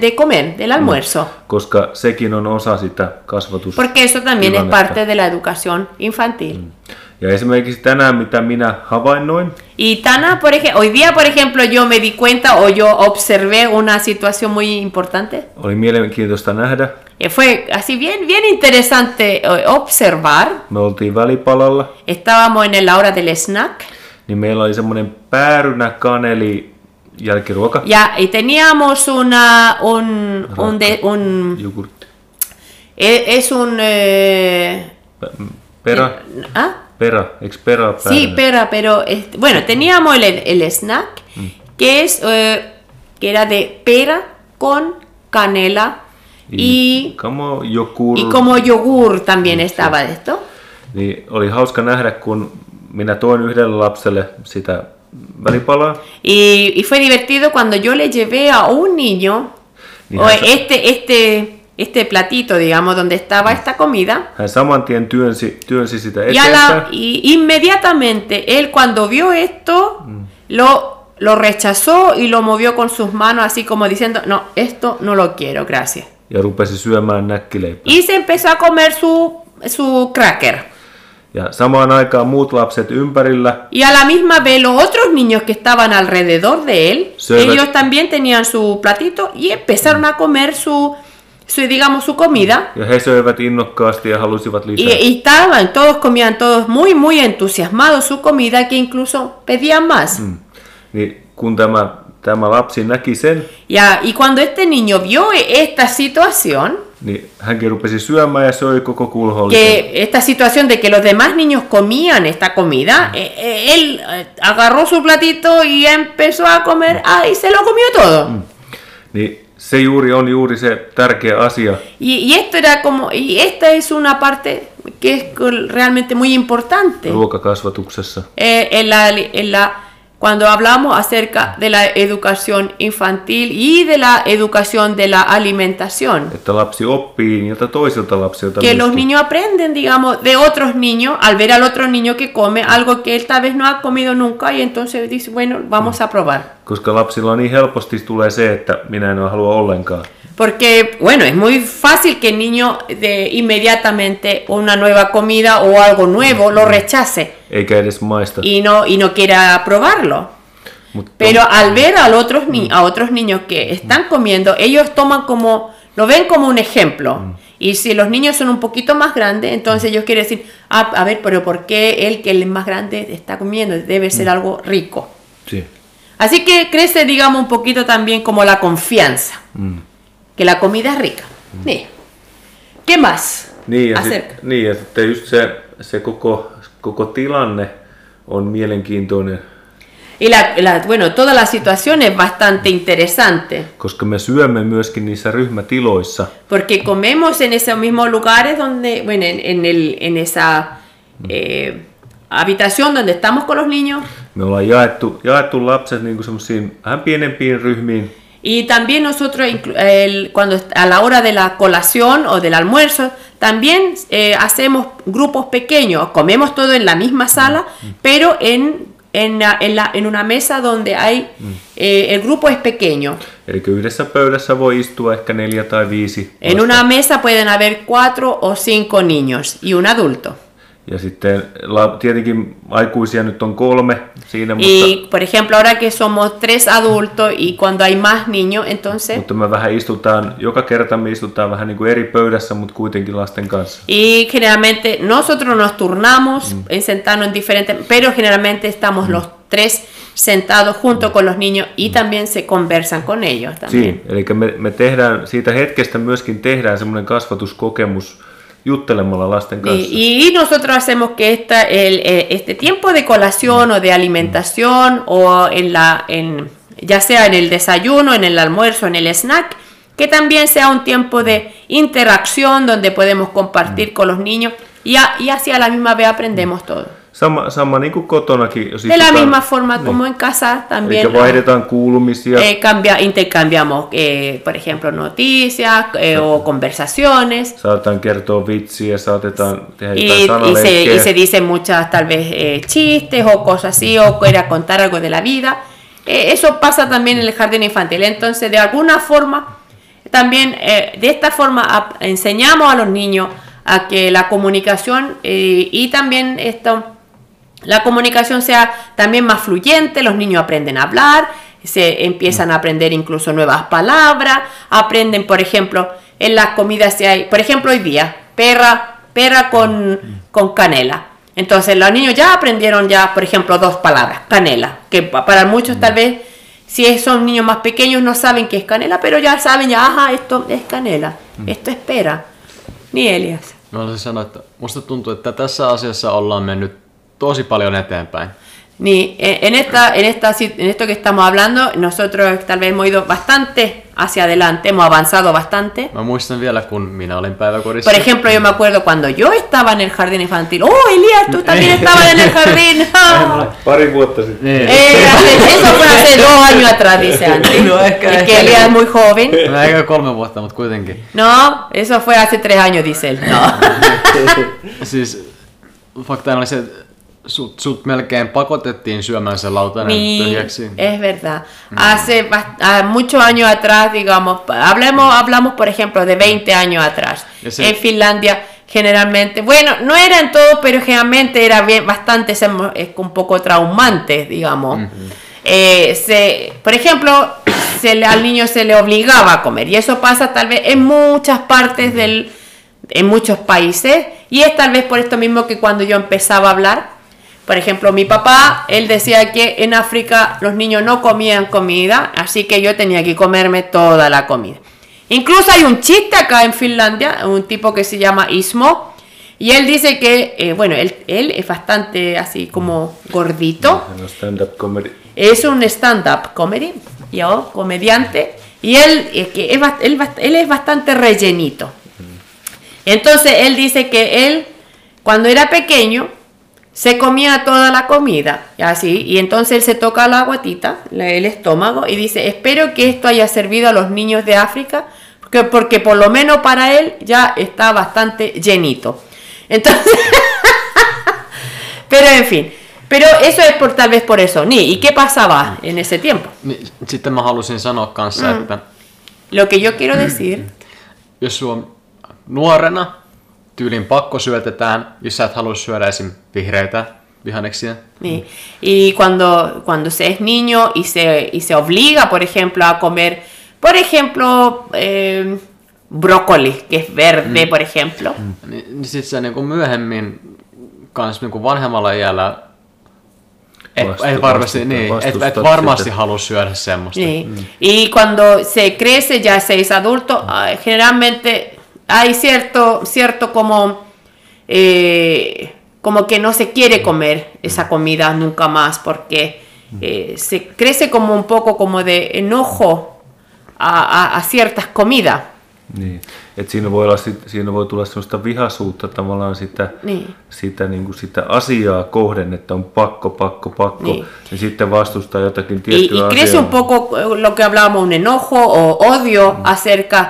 de comer, del almuerzo. koska sekin on osa sitä kasvatus. Porque eso también es parte de la educación infantil. Ja esimerkiksi tänään, mitä minä havainnoin, Y Tana, por ejemplo, hoy día, por ejemplo, yo me di cuenta o yo observé una situación muy importante. oli mielenkiintoista nähdä. Eh, Fue así bien, bien interesante eh, observar. Me oltiin välipalalla, Estábamos en la hora del snack niin meillä oli semmoinen päärynä kaneli jälkiruoka, ya, y teníamos una, un, un, de- un jogurtti, eh, es un, eh, perä, ¿ah? Eikö perä ole Sí, pera, pero este, bueno, teníamos el, el snack que es eh, que era de pera con canela y, Como jogur, y como yogur también estaba de esto. Niin oli hauska nähdä, kun minä toin yhdelle lapselle sitä välipalaa, Y, y fue divertido cuando yo le llevé a un niño Ni o este, este, este platito, digamos, donde estaba esta comida. Y, a eteenpäin. la- y inmediatamente él cuando vio esto, lo, lo rechazó y lo movió con sus manos así como diciendo, no, esto no lo quiero, gracias. Y se empezó a comer su, su cracker. Ja samaan aikaan muut lapset ympärillä Y a la misma vez los otros niños que estaban alrededor de él, ve- ellos también tenían su platito y empezaron a comer su, su digamos, su comida. ja he söivät innokkaasti ja halusivat Y, lisää. y estaban, todos comían todos muy, muy entusiasmados su comida que incluso pedían más. Niin kun tämä, tämä lapsi näki sen, Ya, y cuando este niño vio esta situación, niin hänkin rupesi syömään ja söi koko kulhollisen. que esta situación de que los demás niños comían esta comida, eh, eh, él eh, agarró su platito y empezó a comer, ah, y se lo comió todo. Niin se juuri on juuri se tärkeä asia, Y, y esto era como, y esta es una parte que es realmente muy importante ruokakasvatuksessa. eh, en la, en la, cuando hablamos acerca de la educación infantil y de la educación de la alimentación. Que los niños aprenden, digamos, de otros niños al ver al otro niño que come algo que él tal vez no ha comido nunca y entonces dice, bueno, vamos a probar. Koska lapsilla niin helposti tulee se, että minä en halua ollenkaan. Porque, bueno, es muy fácil que el niño de inmediatamente una nueva comida o algo nuevo lo rechace y no, y no quiera probarlo. Pero al ver a otros, ni- a otros niños que están comiendo, ellos toman como, lo ven como un ejemplo. Y si los niños son un poquito más grandes, entonces ellos quieren decir, ah, a ver, pero ¿por qué él que es más grande está comiendo? Debe ser algo rico. Si. Así que crece, digamos, un poquito también como la confianza, Mm. Que la comida es rica. Niin. ¿Qué más? Niin, ja Acerca. sit, niin, ja sitten just se, se koko, koko tilanne on mielenkiintoinen, Y la, la- bueno, toda la situación es bastante interesante. koska me syömme myöskin niissä ryhmätiloissa. Porque comemos en esos mismos lugares donde, bueno, en, en el, en esa eh, habitación donde estamos con los niños. Me ollaan jaettu, jaettu lapset niin kuin semmoisiin vähän pienempiin ryhmiin. Y también nosotros, el- cuando a la hora de la colación o del almuerzo, también eh, hacemos grupos pequeños. Comemos todo en la misma sala, pero en, en, la- en la- en una mesa donde hay, eh, el grupo es pequeño. En una mesa pueden haber cuatro o cinco niños y un adulto. Ja sitten la, tietenkin aikuisia nyt on kolme siinä, mutta, Y por ejemplo, ahora que somos tres adultos y cuando hay más niños, entonces... mutta me vähän istutaan, joka kerta me istutaan vähän niin kuin eri pöydässä, mutta kuitenkin lasten kanssa. Y generalmente nosotros nos turnamos en sentarnos en diferentes, pero generalmente estamos los tres sentados junto con los niños y también se conversan con ellos también. Siinä, eli me, me tehdään, siitä hetkestä myöskin tehdään semmoinen kasvatuskokemus juttelemalla lasten kanssa. Y, y nosotros hacemos que esta, el, eh, este tiempo de colación o de alimentación o en la, en, ya sea en el desayuno, en el almuerzo, en el snack, que también sea un tiempo de interacción donde podemos compartir con los niños y, a- y así a la misma vez aprendemos todo. Sama, sama niin kuin kotonakin. Jos De la misma forma como en casa también. Eli vaihdetaan kuulumisia. Eh, cambia, intercambiamos, eh, por ejemplo, noticias eh, o conversaciones. Saatetaan kertoa vitsiä, saatetaan tehdä Y, jotain y se, y se dicen muchas, tal vez, eh, chistes o cosas así, o era contar algo de la vida. Eh, eso pasa también en el jardín infantil. Entonces, de alguna forma, también eh, de esta forma enseñamos a los niños a que la comunicación eh, y también esto, la comunicación sea también más fluyente, los niños aprenden a hablar, se empiezan a aprender incluso nuevas palabras, aprenden, por ejemplo, en las comidas si hay, por ejemplo, hoy día, perra, perra con, con canela. Entonces los niños ya aprendieron ya, por ejemplo, dos palabras, canela, que pa- para muchos tal vez, si son niños más pequeños no saben qué es canela, pero ya saben, ya, ajá, esto es canela, esto es pera. Ni Elias. Mä haluaisin sanoa, että musta tuntuu, että tässä asiassa ollaan mennyt tosi paljon eteenpäin. Ni en esta, en esta, en esto que estamos hablando, nosotros tal vez hemos ido bastante hacia adelante, hemos avanzado bastante. Mä muistan vielä, kun minä olin päiväkodissa. Por ejemplo, yo me acuerdo cuando yo estaba en el jardín infantil. ¡Oh, Elías, tú también estabas en el jardín! Pari vuotta sitten. Eh, eso fue hace dos años atrás, dice Andy. No, ehkä- es ehkä que Elías es muy joven. Mä eikä kolme vuotta, mutta kuitenkin. No, eso fue hace tres años, dice él. No. Siis fakta oli se, että sut, sut melkein pakotettiin syömään se lautanen Ni- tyhjäksi. es verdad. Hace bast- ah, muchos años atrás, digamos, hablemos, hablamos por ejemplo de 20 años atrás. En Finlandia, generalmente, bueno, no era en todo, pero generalmente era bien, bastante un poco traumante, digamos. Eh, se, por ejemplo, se le- al niño se le obligaba a comer y eso pasa tal vez en muchas partes del, en muchos países y es tal vez por esto mismo que cuando yo empezaba a hablar, por ejemplo, mi papá, él decía que en África los niños no comían comida, así que yo tenía que comerme toda la comida. Incluso hay un chiste acá en Finlandia, un tipo que se llama Ismo, y él dice que, eh, bueno, él, él es bastante así como gordito, Hän on stand-up comedy. es un stand-up comedy, yo, comediante, y él, eh, que es, él, él es bastante rellenito. Entonces él dice que él, cuando era pequeño, se comía toda la comida, así, y entonces él se toca la guatita, el estómago, y dice, espero que esto haya servido a los niños de África, porque, porque por lo menos para él ya está bastante llenito. Entonces, pero en fin, pero eso es por tal vez por eso. Ni, ¿y qué pasaba en ese tiempo? Sitten mä halusin sanoa kanssa, mm. että Lo que yo quiero decir, jos nuorena tyylin pakko syötetään, jos sä et halua syödä esim. vihreitä vihanneksia, ni, y cuando, cuando se es niño y se, y se obliga, por ejemplo, a comer, por ejemplo, eh, brócoli, que es verde, por ejemplo, niin, niin sit sä niinku myöhemmin kans niinku vanhemmalla iällä et, Vastu- ei varmasti, niin, et, et varmasti sitä. halua syödä semmoista. Sí. Y cuando se crece, ya se es adulto, ah, generalmente hay cierto, cierto como, eh, como que no se quiere comer esa comida nunca más, porque eh, se crece como un poco como de enojo a, a- a ciertas comidas. Niin. Et siinä, voi olla, siinä voi tulla sellaista vihasuutta tavallaan sitä, Niin. sitä, niin kuin sitä asiaa kohden, että on pakko, pakko, pakko. Niin. Ja sitten vastustaa jotakin Y, tiettyä y crece asiaa. un poco lo que hablábamos, un enojo o odio acerca,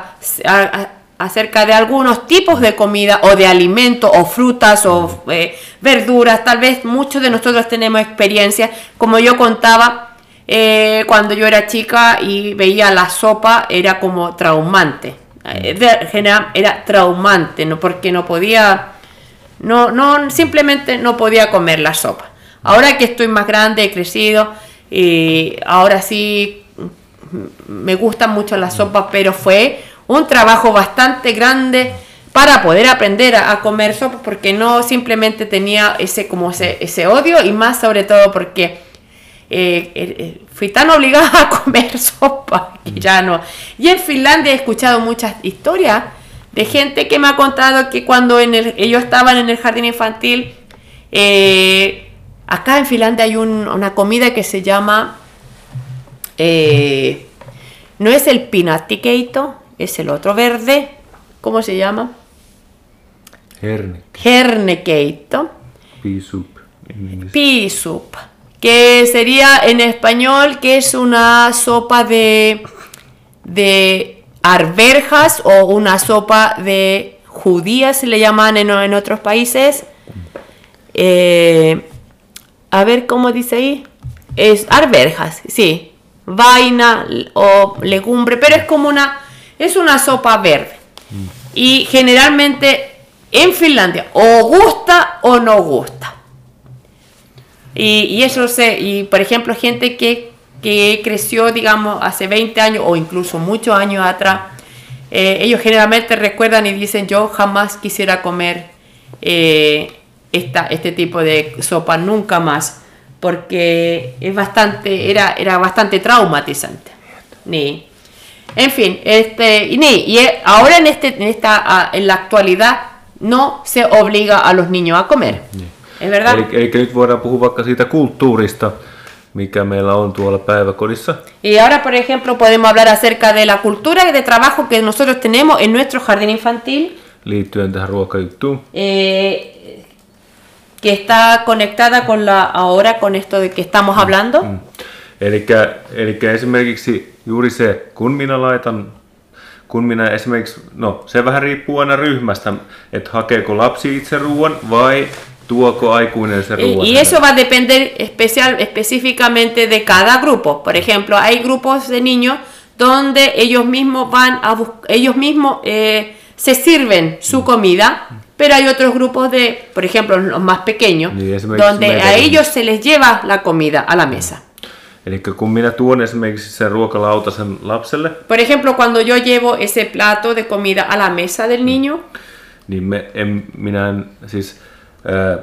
a- a- acerca de algunos tipos de comida o de alimentos o frutas o eh, verduras. Tal vez muchos de nosotros tenemos experiencia, como yo contaba, eh, cuando yo era chica y veía la sopa, era como traumante. Eh, general- era traumante, ¿no? porque no podía no, no, simplemente no podía comer la sopa. Ahora que estoy más grande, he crecido, y ahora sí me gustan mucho las sopas, pero fue un trabajo bastante grande para poder aprender a, a comer sopa, porque no simplemente tenía ese, como ese, ese odio, y más sobre todo porque eh, eh, eh, fui tan obligada a comer sopa que ya no. Y en Finlandia he escuchado muchas historias de gente que me ha contado que cuando en el- ellos estaban en el jardín infantil, eh, acá en Finlandia hay un- una comida que se llama, eh, no es el pinatikeito, es el otro verde, ¿cómo se llama? Herne, Hernekeito. Pea soup, que sería en español que es una sopa de, de arvejas o una sopa de judías, se le llaman en, en otros países. Eh, a ver cómo dice ahí. Es arvejas, sí. Vaina o legumbre, pero es como una, es una sopa verde. Y generalmente en Finlandia o gusta o no gusta. Y, y eso sé, y por ejemplo, gente que, que creció, digamos, hace 20 años o incluso muchos años atrás, eh, ellos generalmente recuerdan y dicen, yo jamás quisiera comer eh, esta, este tipo de sopa nunca más, porque es bastante, era, era bastante traumatizante. En fin, este, y, y ahora en, este, en, esta, ah, en la actualidad no se obliga a los niños a comer. ¿Es verdad? Eli, eli nyt voidaan puhua vaikka siitä kulttuurista, mikä meillä on tuolla päiväkodissa. Y ahora, por ejemplo, podemos hablar acerca de la cultura de trabajo que nosotros tenemos en nuestro jardín infantil, liittyen tähän ruokajuttuun. eh, que está conectada con la ahora con esto de que estamos hablando. Eli, eli esimerkiksi juuri se, kun minä laitan, kun minä esimerkiksi, no se vähän riippuu aina ryhmästä, että hakeeko lapsi itse ruoan vai aikuinen se Y, ruoan. y eso va a depender especial, específicamente de cada grupo. Por ejemplo, hay grupos de niños donde ellos mismos van a ellos mismos eh, se sirven su comida, pero hay otros grupos de, por ejemplo, los más pequeños, donde a ellos se les lleva la comida a la mesa. Eli kun minä tuon esimerkiksi sen ruokalautasen lapselle, Por ejemplo, cuando yo llevo ese plato de comida a la mesa del niño, niin me, en, minä en, siis, ää,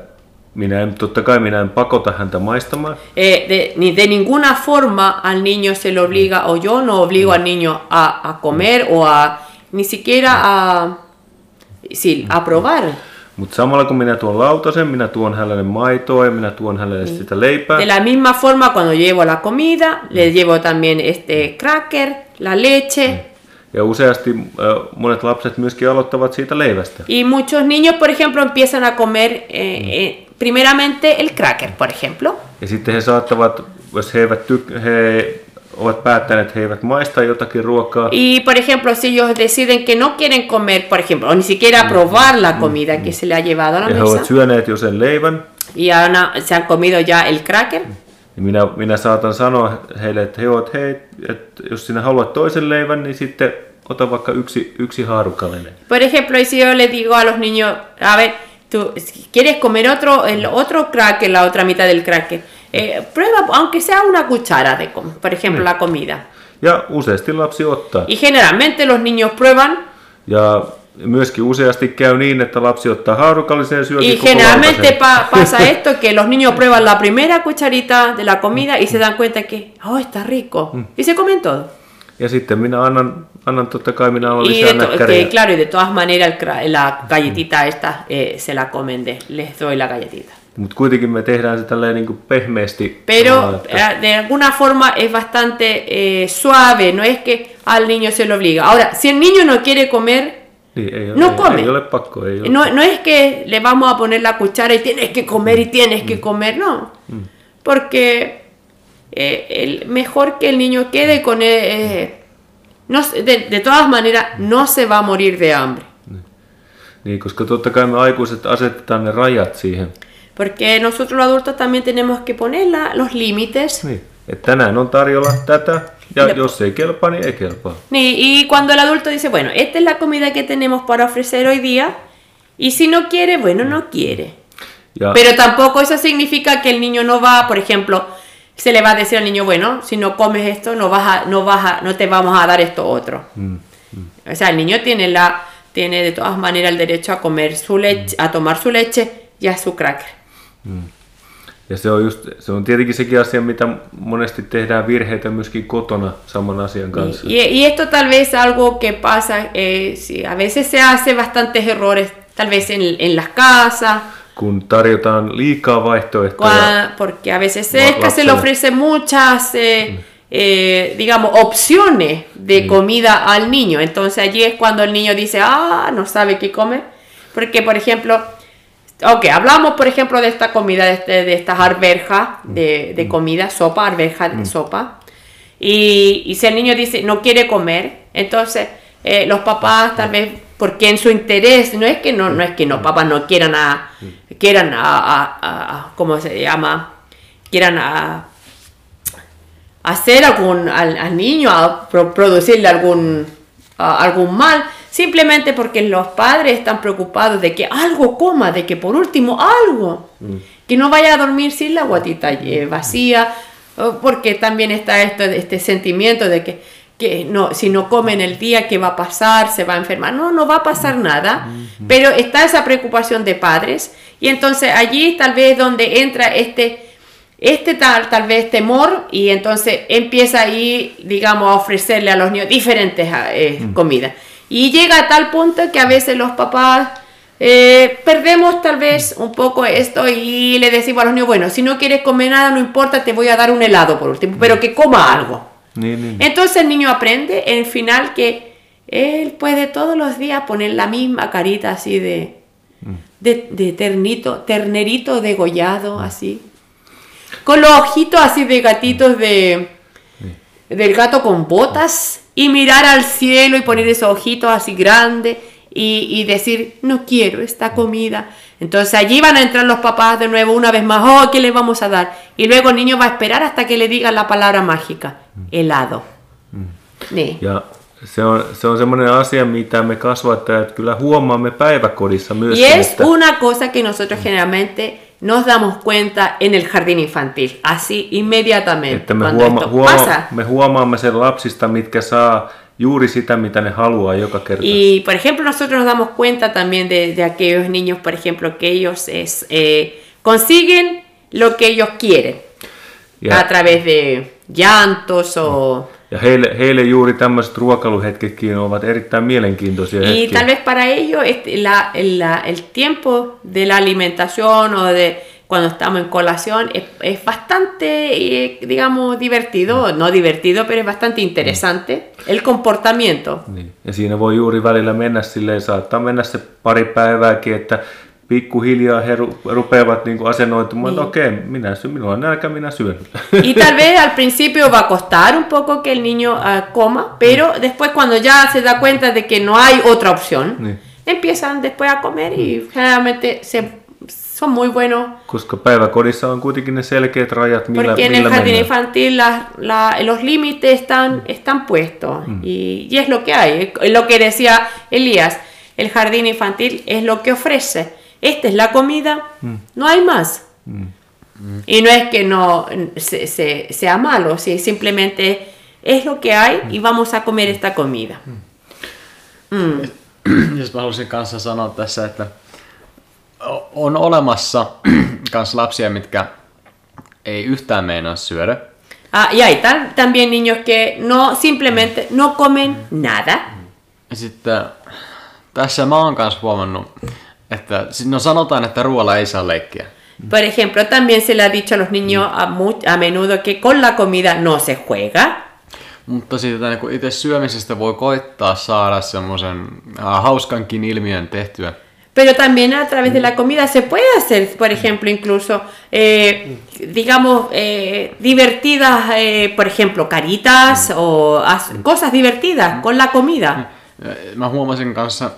minä en, totta kai minä en pakota häntä maistamaan, eh, de, ni de ninguna forma al niño se le obliga, o yo no obligo al niño a, a comer o a ni siquiera a, sí, a probar. Mutta samalla kun minä tuon lautasen, minä tuon hänelle maitoa ja minä tuon hänelle sitä leipää. De la misma forma, cuando llevo la comida, le llevo también este cracker, la leche. Ja useasti äh, monet lapset myöskin aloittavat siitä leivästä. Y muchos niños, por ejemplo, empiezan a comer eh, eh, primeramente el cracker, por ejemplo. Ja sitten he saattavat, jos he, eivät tyk- he ovat päättäneet, että he eivät maista jotakin ruokaa, Y, por ejemplo, si ellos deciden que no quieren comer, por ejemplo, o ni siquiera probar la comida que se le ha llevado a la ja he ovat mesa, syöneet jo sen leivän, y ahora se han comido ya el cracker, minä, minä saatan sanoa heille, että he ovat, hei, että jos sinä haluat toisen leivän, niin sitten ota vaikka yksi, yksi haarukallinen. Por ejemplo, si yo le digo a los niños, a ver, tú quieres comer otro, el otro cracker, la otra mitad del cracker, eh, prueba, aunque sea una cuchara de, por ejemplo, la comida. Ja useasti lapsi ottaa. Y generalmente los niños prueban Ja myöskin useasti käy niin, että lapsi ottaa haarukallisen syökin y generalmente pa- pasa esto, que los niños prueban la primera cucharita de la comida y se dan cuenta que, oh, está rico. Y se comen todo. Ja sitten minä annan, annan totta kai minä annan lisää näkkäriä. claro, y de todas maneras la galletita esta eh, se la comen, de, les doy la galletita. Mutta kuitenkin me tehdään se tälleen niin kuin pehmeästi. Pero että- eh, de alguna forma es bastante eh, suave, no es que al niño se lo obliga. Ahora, si el niño no quiere comer, niin, ei, no ei, come. Ei ole pakko, ei ole. no, no es que le vamos a poner la cuchara y tienes que comer y tienes que comer, no. Porque eh, el, mejor que el niño quede con... eh, no, de todas maneras, no se va a morir de hambre. Niin, koska totta kai me aikuiset asetetaan ne rajat siihen. Porque nosotros los adultos también tenemos que poner la- los límites. Niin. Että tänään on tarjolla tätä, ja Jep. jos ei kelpaa, niin ei kelpaa. Ni- Y cuando el adulto dice, bueno, esta es la comida que tenemos para ofrecer hoy día, y si no quiere, bueno, no quiere. Pero tampoco eso significa que el niño no va, por ejemplo, se le va a decir al niño, bueno, si no comes esto, no vas a, no vas a, no te vamos a dar esto otro. O sea, el niño tiene la, tiene de todas maneras el derecho a comer su leche, a tomar su leche y a su cracker. Ja se on, just, se on tietenkin sekin asia, mitä monesti tehdään virheitä myöskin kotona saman asian kanssa. Y, y esto tal vez algo que pasa, eh, sí, a veces se hace bastantes errores, tal vez en, en las casas, Kun tarjotaan liikaa vaihtoehtoja, cua- porque a veces Va- es que se le ofrece muchas, eh, eh, digamos, opciones de comida al niño. Entonces allí es cuando el niño dice, ah, no sabe qué comer. Porque, por ejemplo, ok, hablamos, por ejemplo, de esta comida, de, este- de estas arberjas de, de comida, sopa, arveja de sopa. Y, y si el niño dice, no quiere comer, entonces eh, los papás tal vez, porque en su interés, no es que no, no es que los papás no quieran a, quieran a, a- ¿cómo se llama? Quieran a, hacer algún al, al niño, a pro- producirle algún, algún mal, simplemente porque los padres están preocupados de que algo coma, de que por último algo, que no vaya a dormir sin la guatita eh, vacía, porque también está esto, este sentimiento de que, que no, si no come en el día, ¿qué va a pasar? ¿Se va a enfermar? No, no va a pasar nada, pero está esa preocupación de padres y entonces allí tal vez donde entra este este tal, tal vez temor y entonces empieza ahí, digamos, a ofrecerle a los niños diferentes eh, comidas. Y llega a tal punto que a veces los papás eh, perdemos tal vez un poco esto y le decimos a los niños, bueno, si no quieres comer nada, no importa, te voy a dar un helado por último, pero que coma algo. Entonces el niño aprende en el final que él puede todos los días poner la misma carita así de, de, de ternito, ternerito degollado, así. Con los ojitos así de gatitos de, del gato con botas y mirar al cielo y poner esos ojitos así grandes y, y decir, no quiero esta comida. Entonces allí van a entrar los papás de nuevo una vez más, oh, ¿qué le vamos a dar? Y luego el niño va a esperar hasta que le digan la palabra mágica, helado. Niin. Ja se on, se on semmoinen asia, mitä me kasvattajat kyllä huomaamme päiväkodissa myös. Y es una cosa que nosotros generalmente nos damos cuenta en el jardín infantil, así inmediatamente. että me, huoma, huoma, pasa. me huomaamme sen lapsista, mitkä saa juuri sitä, mitä ne haluaa joka kerta. Y por ejemplo, nosotros nos damos cuenta también de, de aquellos niños, por ejemplo, que ellos es, eh, consiguen lo que ellos quieren Ja, a través de llantos o... ja heille, heille juuri tämmöiset ruokailuhetketkin ovat erittäin mielenkiintoisia Y hetkiä. tal vez para ellos la- la- el tiempo de la alimentación o de cuando estamos en colación es, es bastante, eh, digamos, divertido, no divertido, pero es bastante interesante el comportamiento. Niin. Ja siinä voi juuri välillä mennä silleen, saattaa mennä se pari päivääkin, että pikkuhiljaa he ru- rupeavat niin asennoitumaan, että okei, minä syön, minulla on nälkä, minä syön. Y tal vez al principio va a costar un poco que el niño ah, coma, pero después cuando ya se da cuenta de que no hay otra opción, Niin. empiezan después a comer y generalmente se, son muy buenos Koska päiväkodissa on kuitenkin ne selkeät rajat, millä, Porque en millä el jardín infantil la- la- los límites están, están puestos y, y es lo que hay. Lo que decía Elías, el jardín infantil es lo que ofrece. Esta es la comida, no hay más. Y no es que no se- se- sea malo, si simplemente es lo que hay y vamos a comer esta comida. Jos mä halusin kanssa sanoa tässä, että on olemassa kans lapsia, mitkä ei yhtään meinaa syödä. Ah, y hay también niños que no simplemente no comen nada. Sitten tässä mä oon kanssa huomannut, että no sanotaan, että ruoalla ei saa leikkiä. Por ejemplo, también se le ha dicho a los niños a, mu- a menudo que con la comida no se juega. Mutta siitä niin kuin itse syömisestä voi koittaa saada semmoisen äh, hauskankin ilmiön tehtyä. Pero también a través de la comida se puede hacer, por ejemplo, incluso, eh, digamos, eh, divertidas, eh, por ejemplo, caritas o as- cosas divertidas con la comida. Mä huomasin kanssa,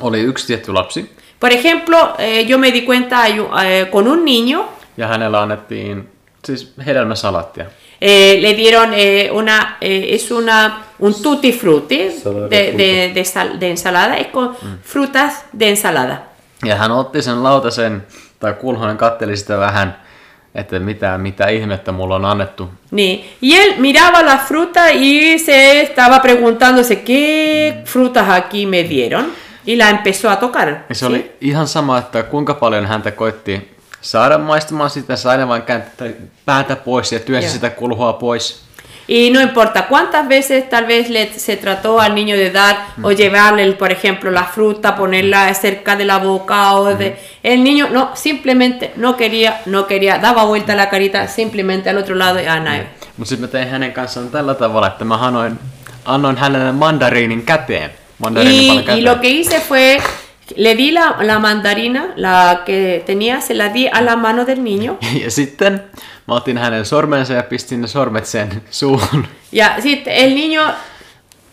oli yksi tietty lapsi, Por ejemplo, eh, yo me di cuenta eh, con un niño, ja hänellä annettiin siis hedelmäsalattia. eh, le dieron eh, una, eh, es una, un tutti frutti Ensalada de, de, de sal- de ensalada, es con frutas de ensalada. Ja hän otti sen lautasen, tai Kulhonen katteli sitä vähän, että mitä, mitä ihmettä mulla on annettu. Niin. Y él miraba la fruta y se estaba preguntándose qué frutas aquí me dieron y la empezó a tocar. Ja se oli ihan sama, että kuinka paljon häntä koitti saada maistamaan sitä, se aina vaan kääntää päätä pois ja työnsi Joo. sitä kulhoa pois. Y no importa cuántas veces tal vez le, se trató al niño de dar o llevarle, por ejemplo, la fruta, ponerla cerca de la boca o de... El niño no, simplemente no quería, no quería, daba vuelta la carita simplemente al otro lado y a nadie. Mutta sitten mä tein hänen kanssaan tällä tavalla, että mä annoin, annoin hänelle mandariinin käteen. Y, y lo que hice fue, le di la, la mandarina, la que tenía, se la di a la mano del niño. Ja sitten mä otin hänen sormensa ja pistin ne sormet sen suuhun. Ya, sí, el niño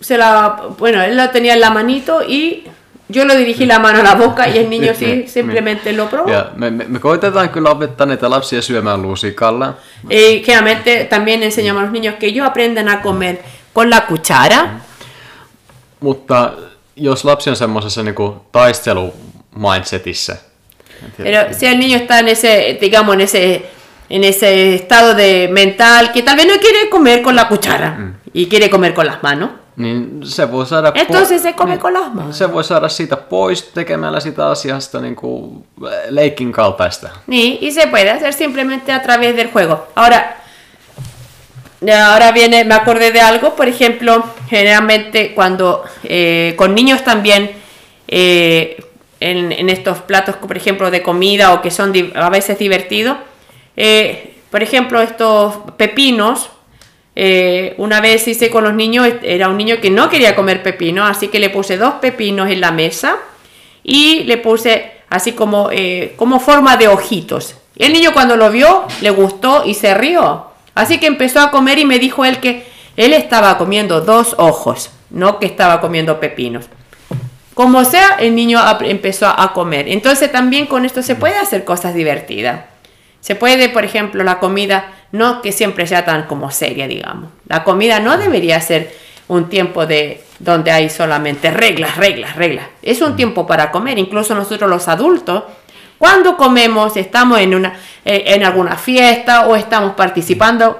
se la, bueno, él lo tenía en la manito y yo lo dirigí la mano a la boca y el niño sí, simplemente lo probó. Ja me, me, me koitetaan kyllä opettaa niitä lapsia syömään lusikalla. Y generalmente también enseñamos a los niños que ellos aprendan a comer con la cuchara. Mutta jos lapsi on semmoisessa niinku taistelu-mindsetissä, Pero si el niño está en ese, digamos, en ese, en ese estado de mental que tal vez no quiere comer con la cuchara y quiere comer con las manos, niin se voi saada... po- entonces se come con las manos. Se voi saada siitä pois tekemällä sitä asiasta niinku leikin kaltaista. Sí, y se puede hacer simplemente a través del juego. Ahora, ahora viene, me acordé de algo, por ejemplo, generalmente cuando eh, con niños también, eh, en, estos platos, por ejemplo, de comida o que son a veces divertidos, eh, por ejemplo, estos pepinos, una vez hice con los niños, era un niño que no quería comer pepino, así que le puse dos pepinos en la mesa y le puse así como, como forma de ojitos. El niño cuando lo vio le gustó y se rió. Así que empezó a comer y me dijo él que él estaba comiendo dos ojos, no que estaba comiendo pepinos. Como sea, el niño empezó a comer. Entonces también con esto se puede hacer cosas divertidas. Se puede, por ejemplo, la comida, no que siempre sea tan como seria, digamos. La comida no debería ser un tiempo de donde hay solamente reglas, reglas, reglas. Es un tiempo para comer. Incluso nosotros los adultos, cuando comemos, estamos en una, eh, en alguna fiesta o estamos participando.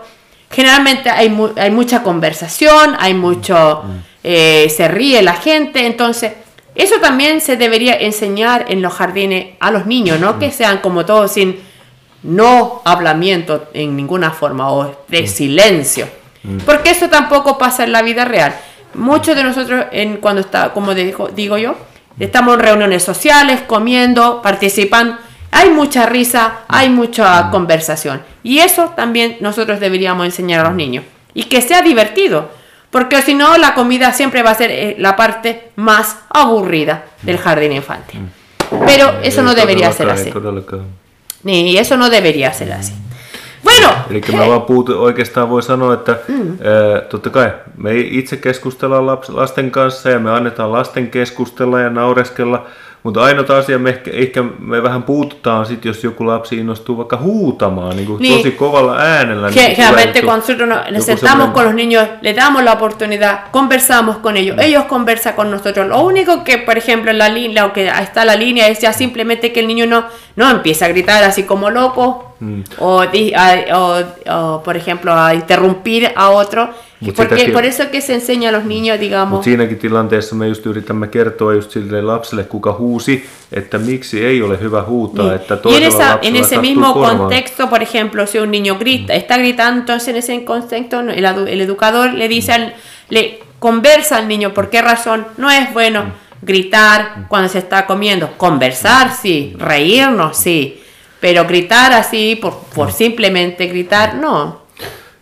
Generalmente hay, mu- hay mucha conversación, hay mucho, eh, se ríe la gente, entonces eso también se debería enseñar en los jardines a los niños, no que sean como todos sin no hablamiento en ninguna forma o de silencio, porque eso tampoco pasa en la vida real. Muchos de nosotros, en, cuando está, como digo, digo yo, estamos en reuniones sociales, comiendo, participando, hay mucha risa, hay mucha conversación. Y eso también nosotros deberíamos enseñar a los niños. Y que sea divertido. Porque si no, la comida siempre va a ser eh, la parte más aburrida del jardín infantil. Pero eso no debería todellakaan, ser así. Niin, eso no debería ser así. Bueno, Eli mä vaan puhutun, oikeastaan voi sanoa, että mm. ää, totta kai me itse keskustellaan laps, lasten kanssa ja me annetaan lasten keskustella ja naureskella, mutta ainoa asia, me ehkä, ehkä me vähän puututaan sit, jos joku lapsi innostuu vaikka huutamaan niin kuin Niin. tosi kovalla äänellä. que- niin joku- cuando nosotros nos sentamos con los niños, le damos la oportunidad, conversamos con ellos, ellos conversan con nosotros. Lo único que, por ejemplo, la línea, o que está la línea, es ya simplemente que el niño no, no empiece a gritar así como loco, o, di- a- o- o, por ejemplo, a interrumpir a otro. Mut Porque sitäkin- por eso que se enseña a los niños, digamos, Mutta siinäkin tilanteessa me just yritämme kertoa just sille lapselle, kuka huusi, että miksi ei ole hyvä huutaa, että Y en, esa, en ese mismo korvaan. contexto, por ejemplo, si un niño grita, está gritando, entonces en ese contexto el, el educador le dice, al, le conversa al niño, ¿por qué razón? No es bueno gritar cuando se está comiendo. Conversar, sí, reírnos, sí, pero gritar así, por, por simplemente gritar, no.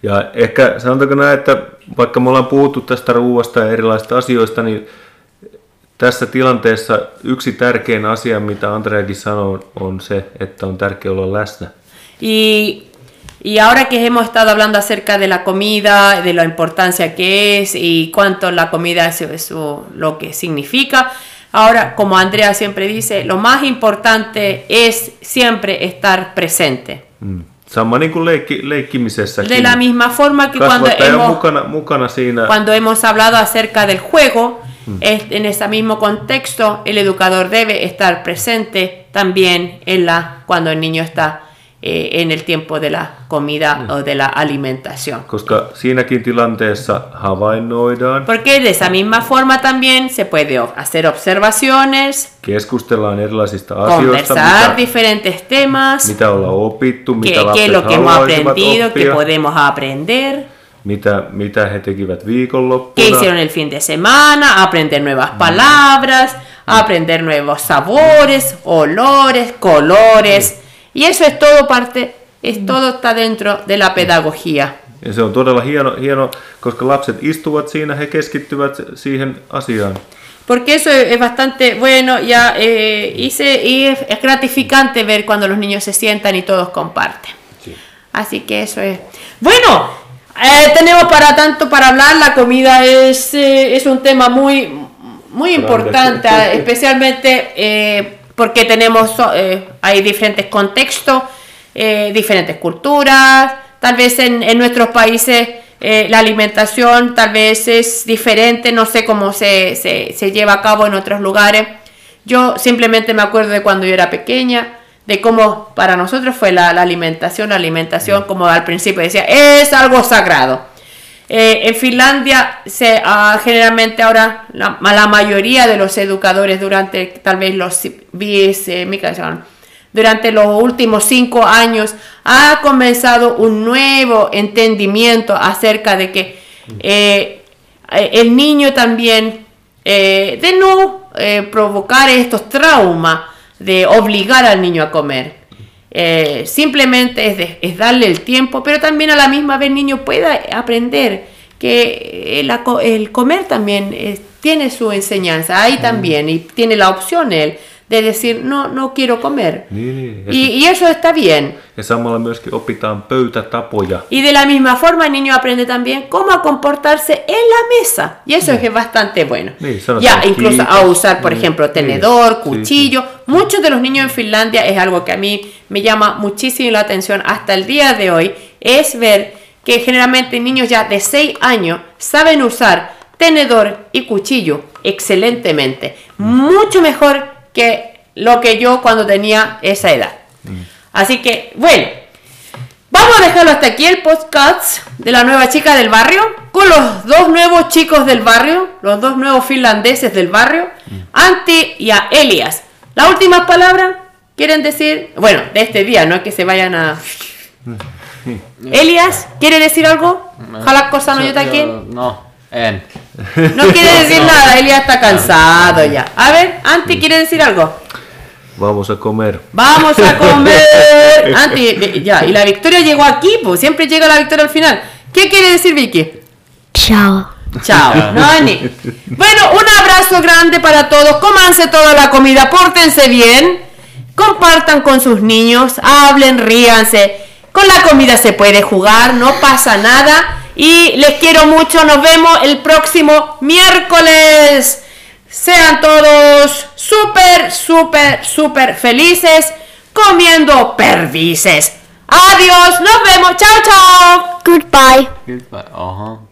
Ja ehkä sanotaanko näin, että vaikka me ollaan puhuttu tästä ruuasta ja erilaisista asioista, niin tässä tilanteessa yksi tärkein asia, mitä Andreakin sanoi, on se, että on tärkeää olla läsnä. Y, y ahora que hemos estado hablando acerca de la comida, de la importancia que es y cuánto la comida es, es lo que significa, ahora como Andrea siempre dice, lo más importante es siempre estar presente. Mm. Sama niin kuin leikki, leikkimisessäkin. De la misma forma que cuando hemos, mukana, mukana siinä. cuando hemos hablado acerca del juego, es- en ese mismo contexto, el educador debe estar presente también en la, cuando el niño está eh, en el tiempo de la comida o de la alimentación. Koska siinäkin tilanteessa havainnoidaan, Porque de esa misma forma también se puede hacer observaciones, keskustellaan erilaisista asioista, conversar mitä, diferentes temas, mitä ollaan opittu, qué, mitä qué es lapset lo que hemos aprendido, podemos aprender, mitä, mitä he tekivät qué viikonloppuna. hicieron el fin de semana, aprender nuevas palabras, aprender nuevos sabores, olores, colores. Y eso es todo parte, es todo está dentro de la pedagogía. Ja se on todella hieno, hieno, koska lapset istuvat siinä, he keskittyvät siihen asiaan. Porque eso es bastante bueno ya, eh, y, se- y es gratificante ver cuando los niños se sientan y todos comparten. Así que eso es. Bueno, eh, tenemos para tanto para hablar. La comida es, eh, es un tema muy, muy importante, especialmente eh, porque tenemos, eh, hay diferentes contextos, eh, diferentes culturas. Tal vez en, en nuestros países eh, la alimentación tal vez es diferente, no sé cómo se, se, se lleva a cabo en otros lugares. Yo simplemente me acuerdo de cuando yo era pequeña, de cómo para nosotros fue la, la alimentación, la alimentación, como al principio decía, es algo sagrado. Eh, en Finlandia, se, ah, generalmente ahora la, mayoría de los educadores durante tal vez los eh, durante los últimos cinco años ha comenzado un nuevo entendimiento acerca de que eh, el niño también, de no provocar estos traumas, de obligar al niño a comer. Eh, simplemente es, de- es darle el tiempo, pero también a la misma vez el niño pueda aprender que el, comer también eh, tiene su enseñanza ahí también y tiene la opción él de decir no, no quiero comer. Niin, niin. Y, y eso está bien. ja samalla myöskin opitaan pöytätapoja. Y de la misma forma el niño aprende también cómo a comportarse en la mesa. Y eso es que es bastante bueno. Sanotaan ya, incluso a kiitos. usar, por Mm, ejemplo, tenedor, sí, cuchillo. Muchos de los niños en Finlandia es algo que a mí me llama muchísimo la atención hasta el día de hoy. Es ver que generalmente niños ya de 6 años saben usar tenedor y cuchillo excelentemente. Mucho mejor que lo que yo cuando tenía esa edad. Así que, bueno, Vamos a dejarlo hasta aquí el podcast de la nueva chica del barrio con los dos nuevos chicos del barrio, los dos nuevos finlandeses del barrio, Antti y a Elias. La última palabra quieren decir, bueno, de este día, no es que se vayan a... Elias, ¿quiere decir algo? Jalakko sanoi jotakin? No, en. No quiere decir nada, Elias está cansado ya. A ver, Antti, ¿quiere decir algo? Vamos a comer. Vamos a comer. Anti, ya, y la victoria llegó aquí, pues siempre llega la victoria al final. ¿Qué quiere decir Vicky? Chao. Chao. No, ni. Bueno, un abrazo grande para todos. Comanse toda la comida, pórtense bien. Compartan con sus niños, hablen, ríanse. Con la comida se puede jugar, no pasa nada. Y les quiero mucho. Nos vemos el próximo miércoles. Sean todos súper, súper, súper felices comiendo perdices. Adiós, nos vemos. Chao, chao. Goodbye. Aha.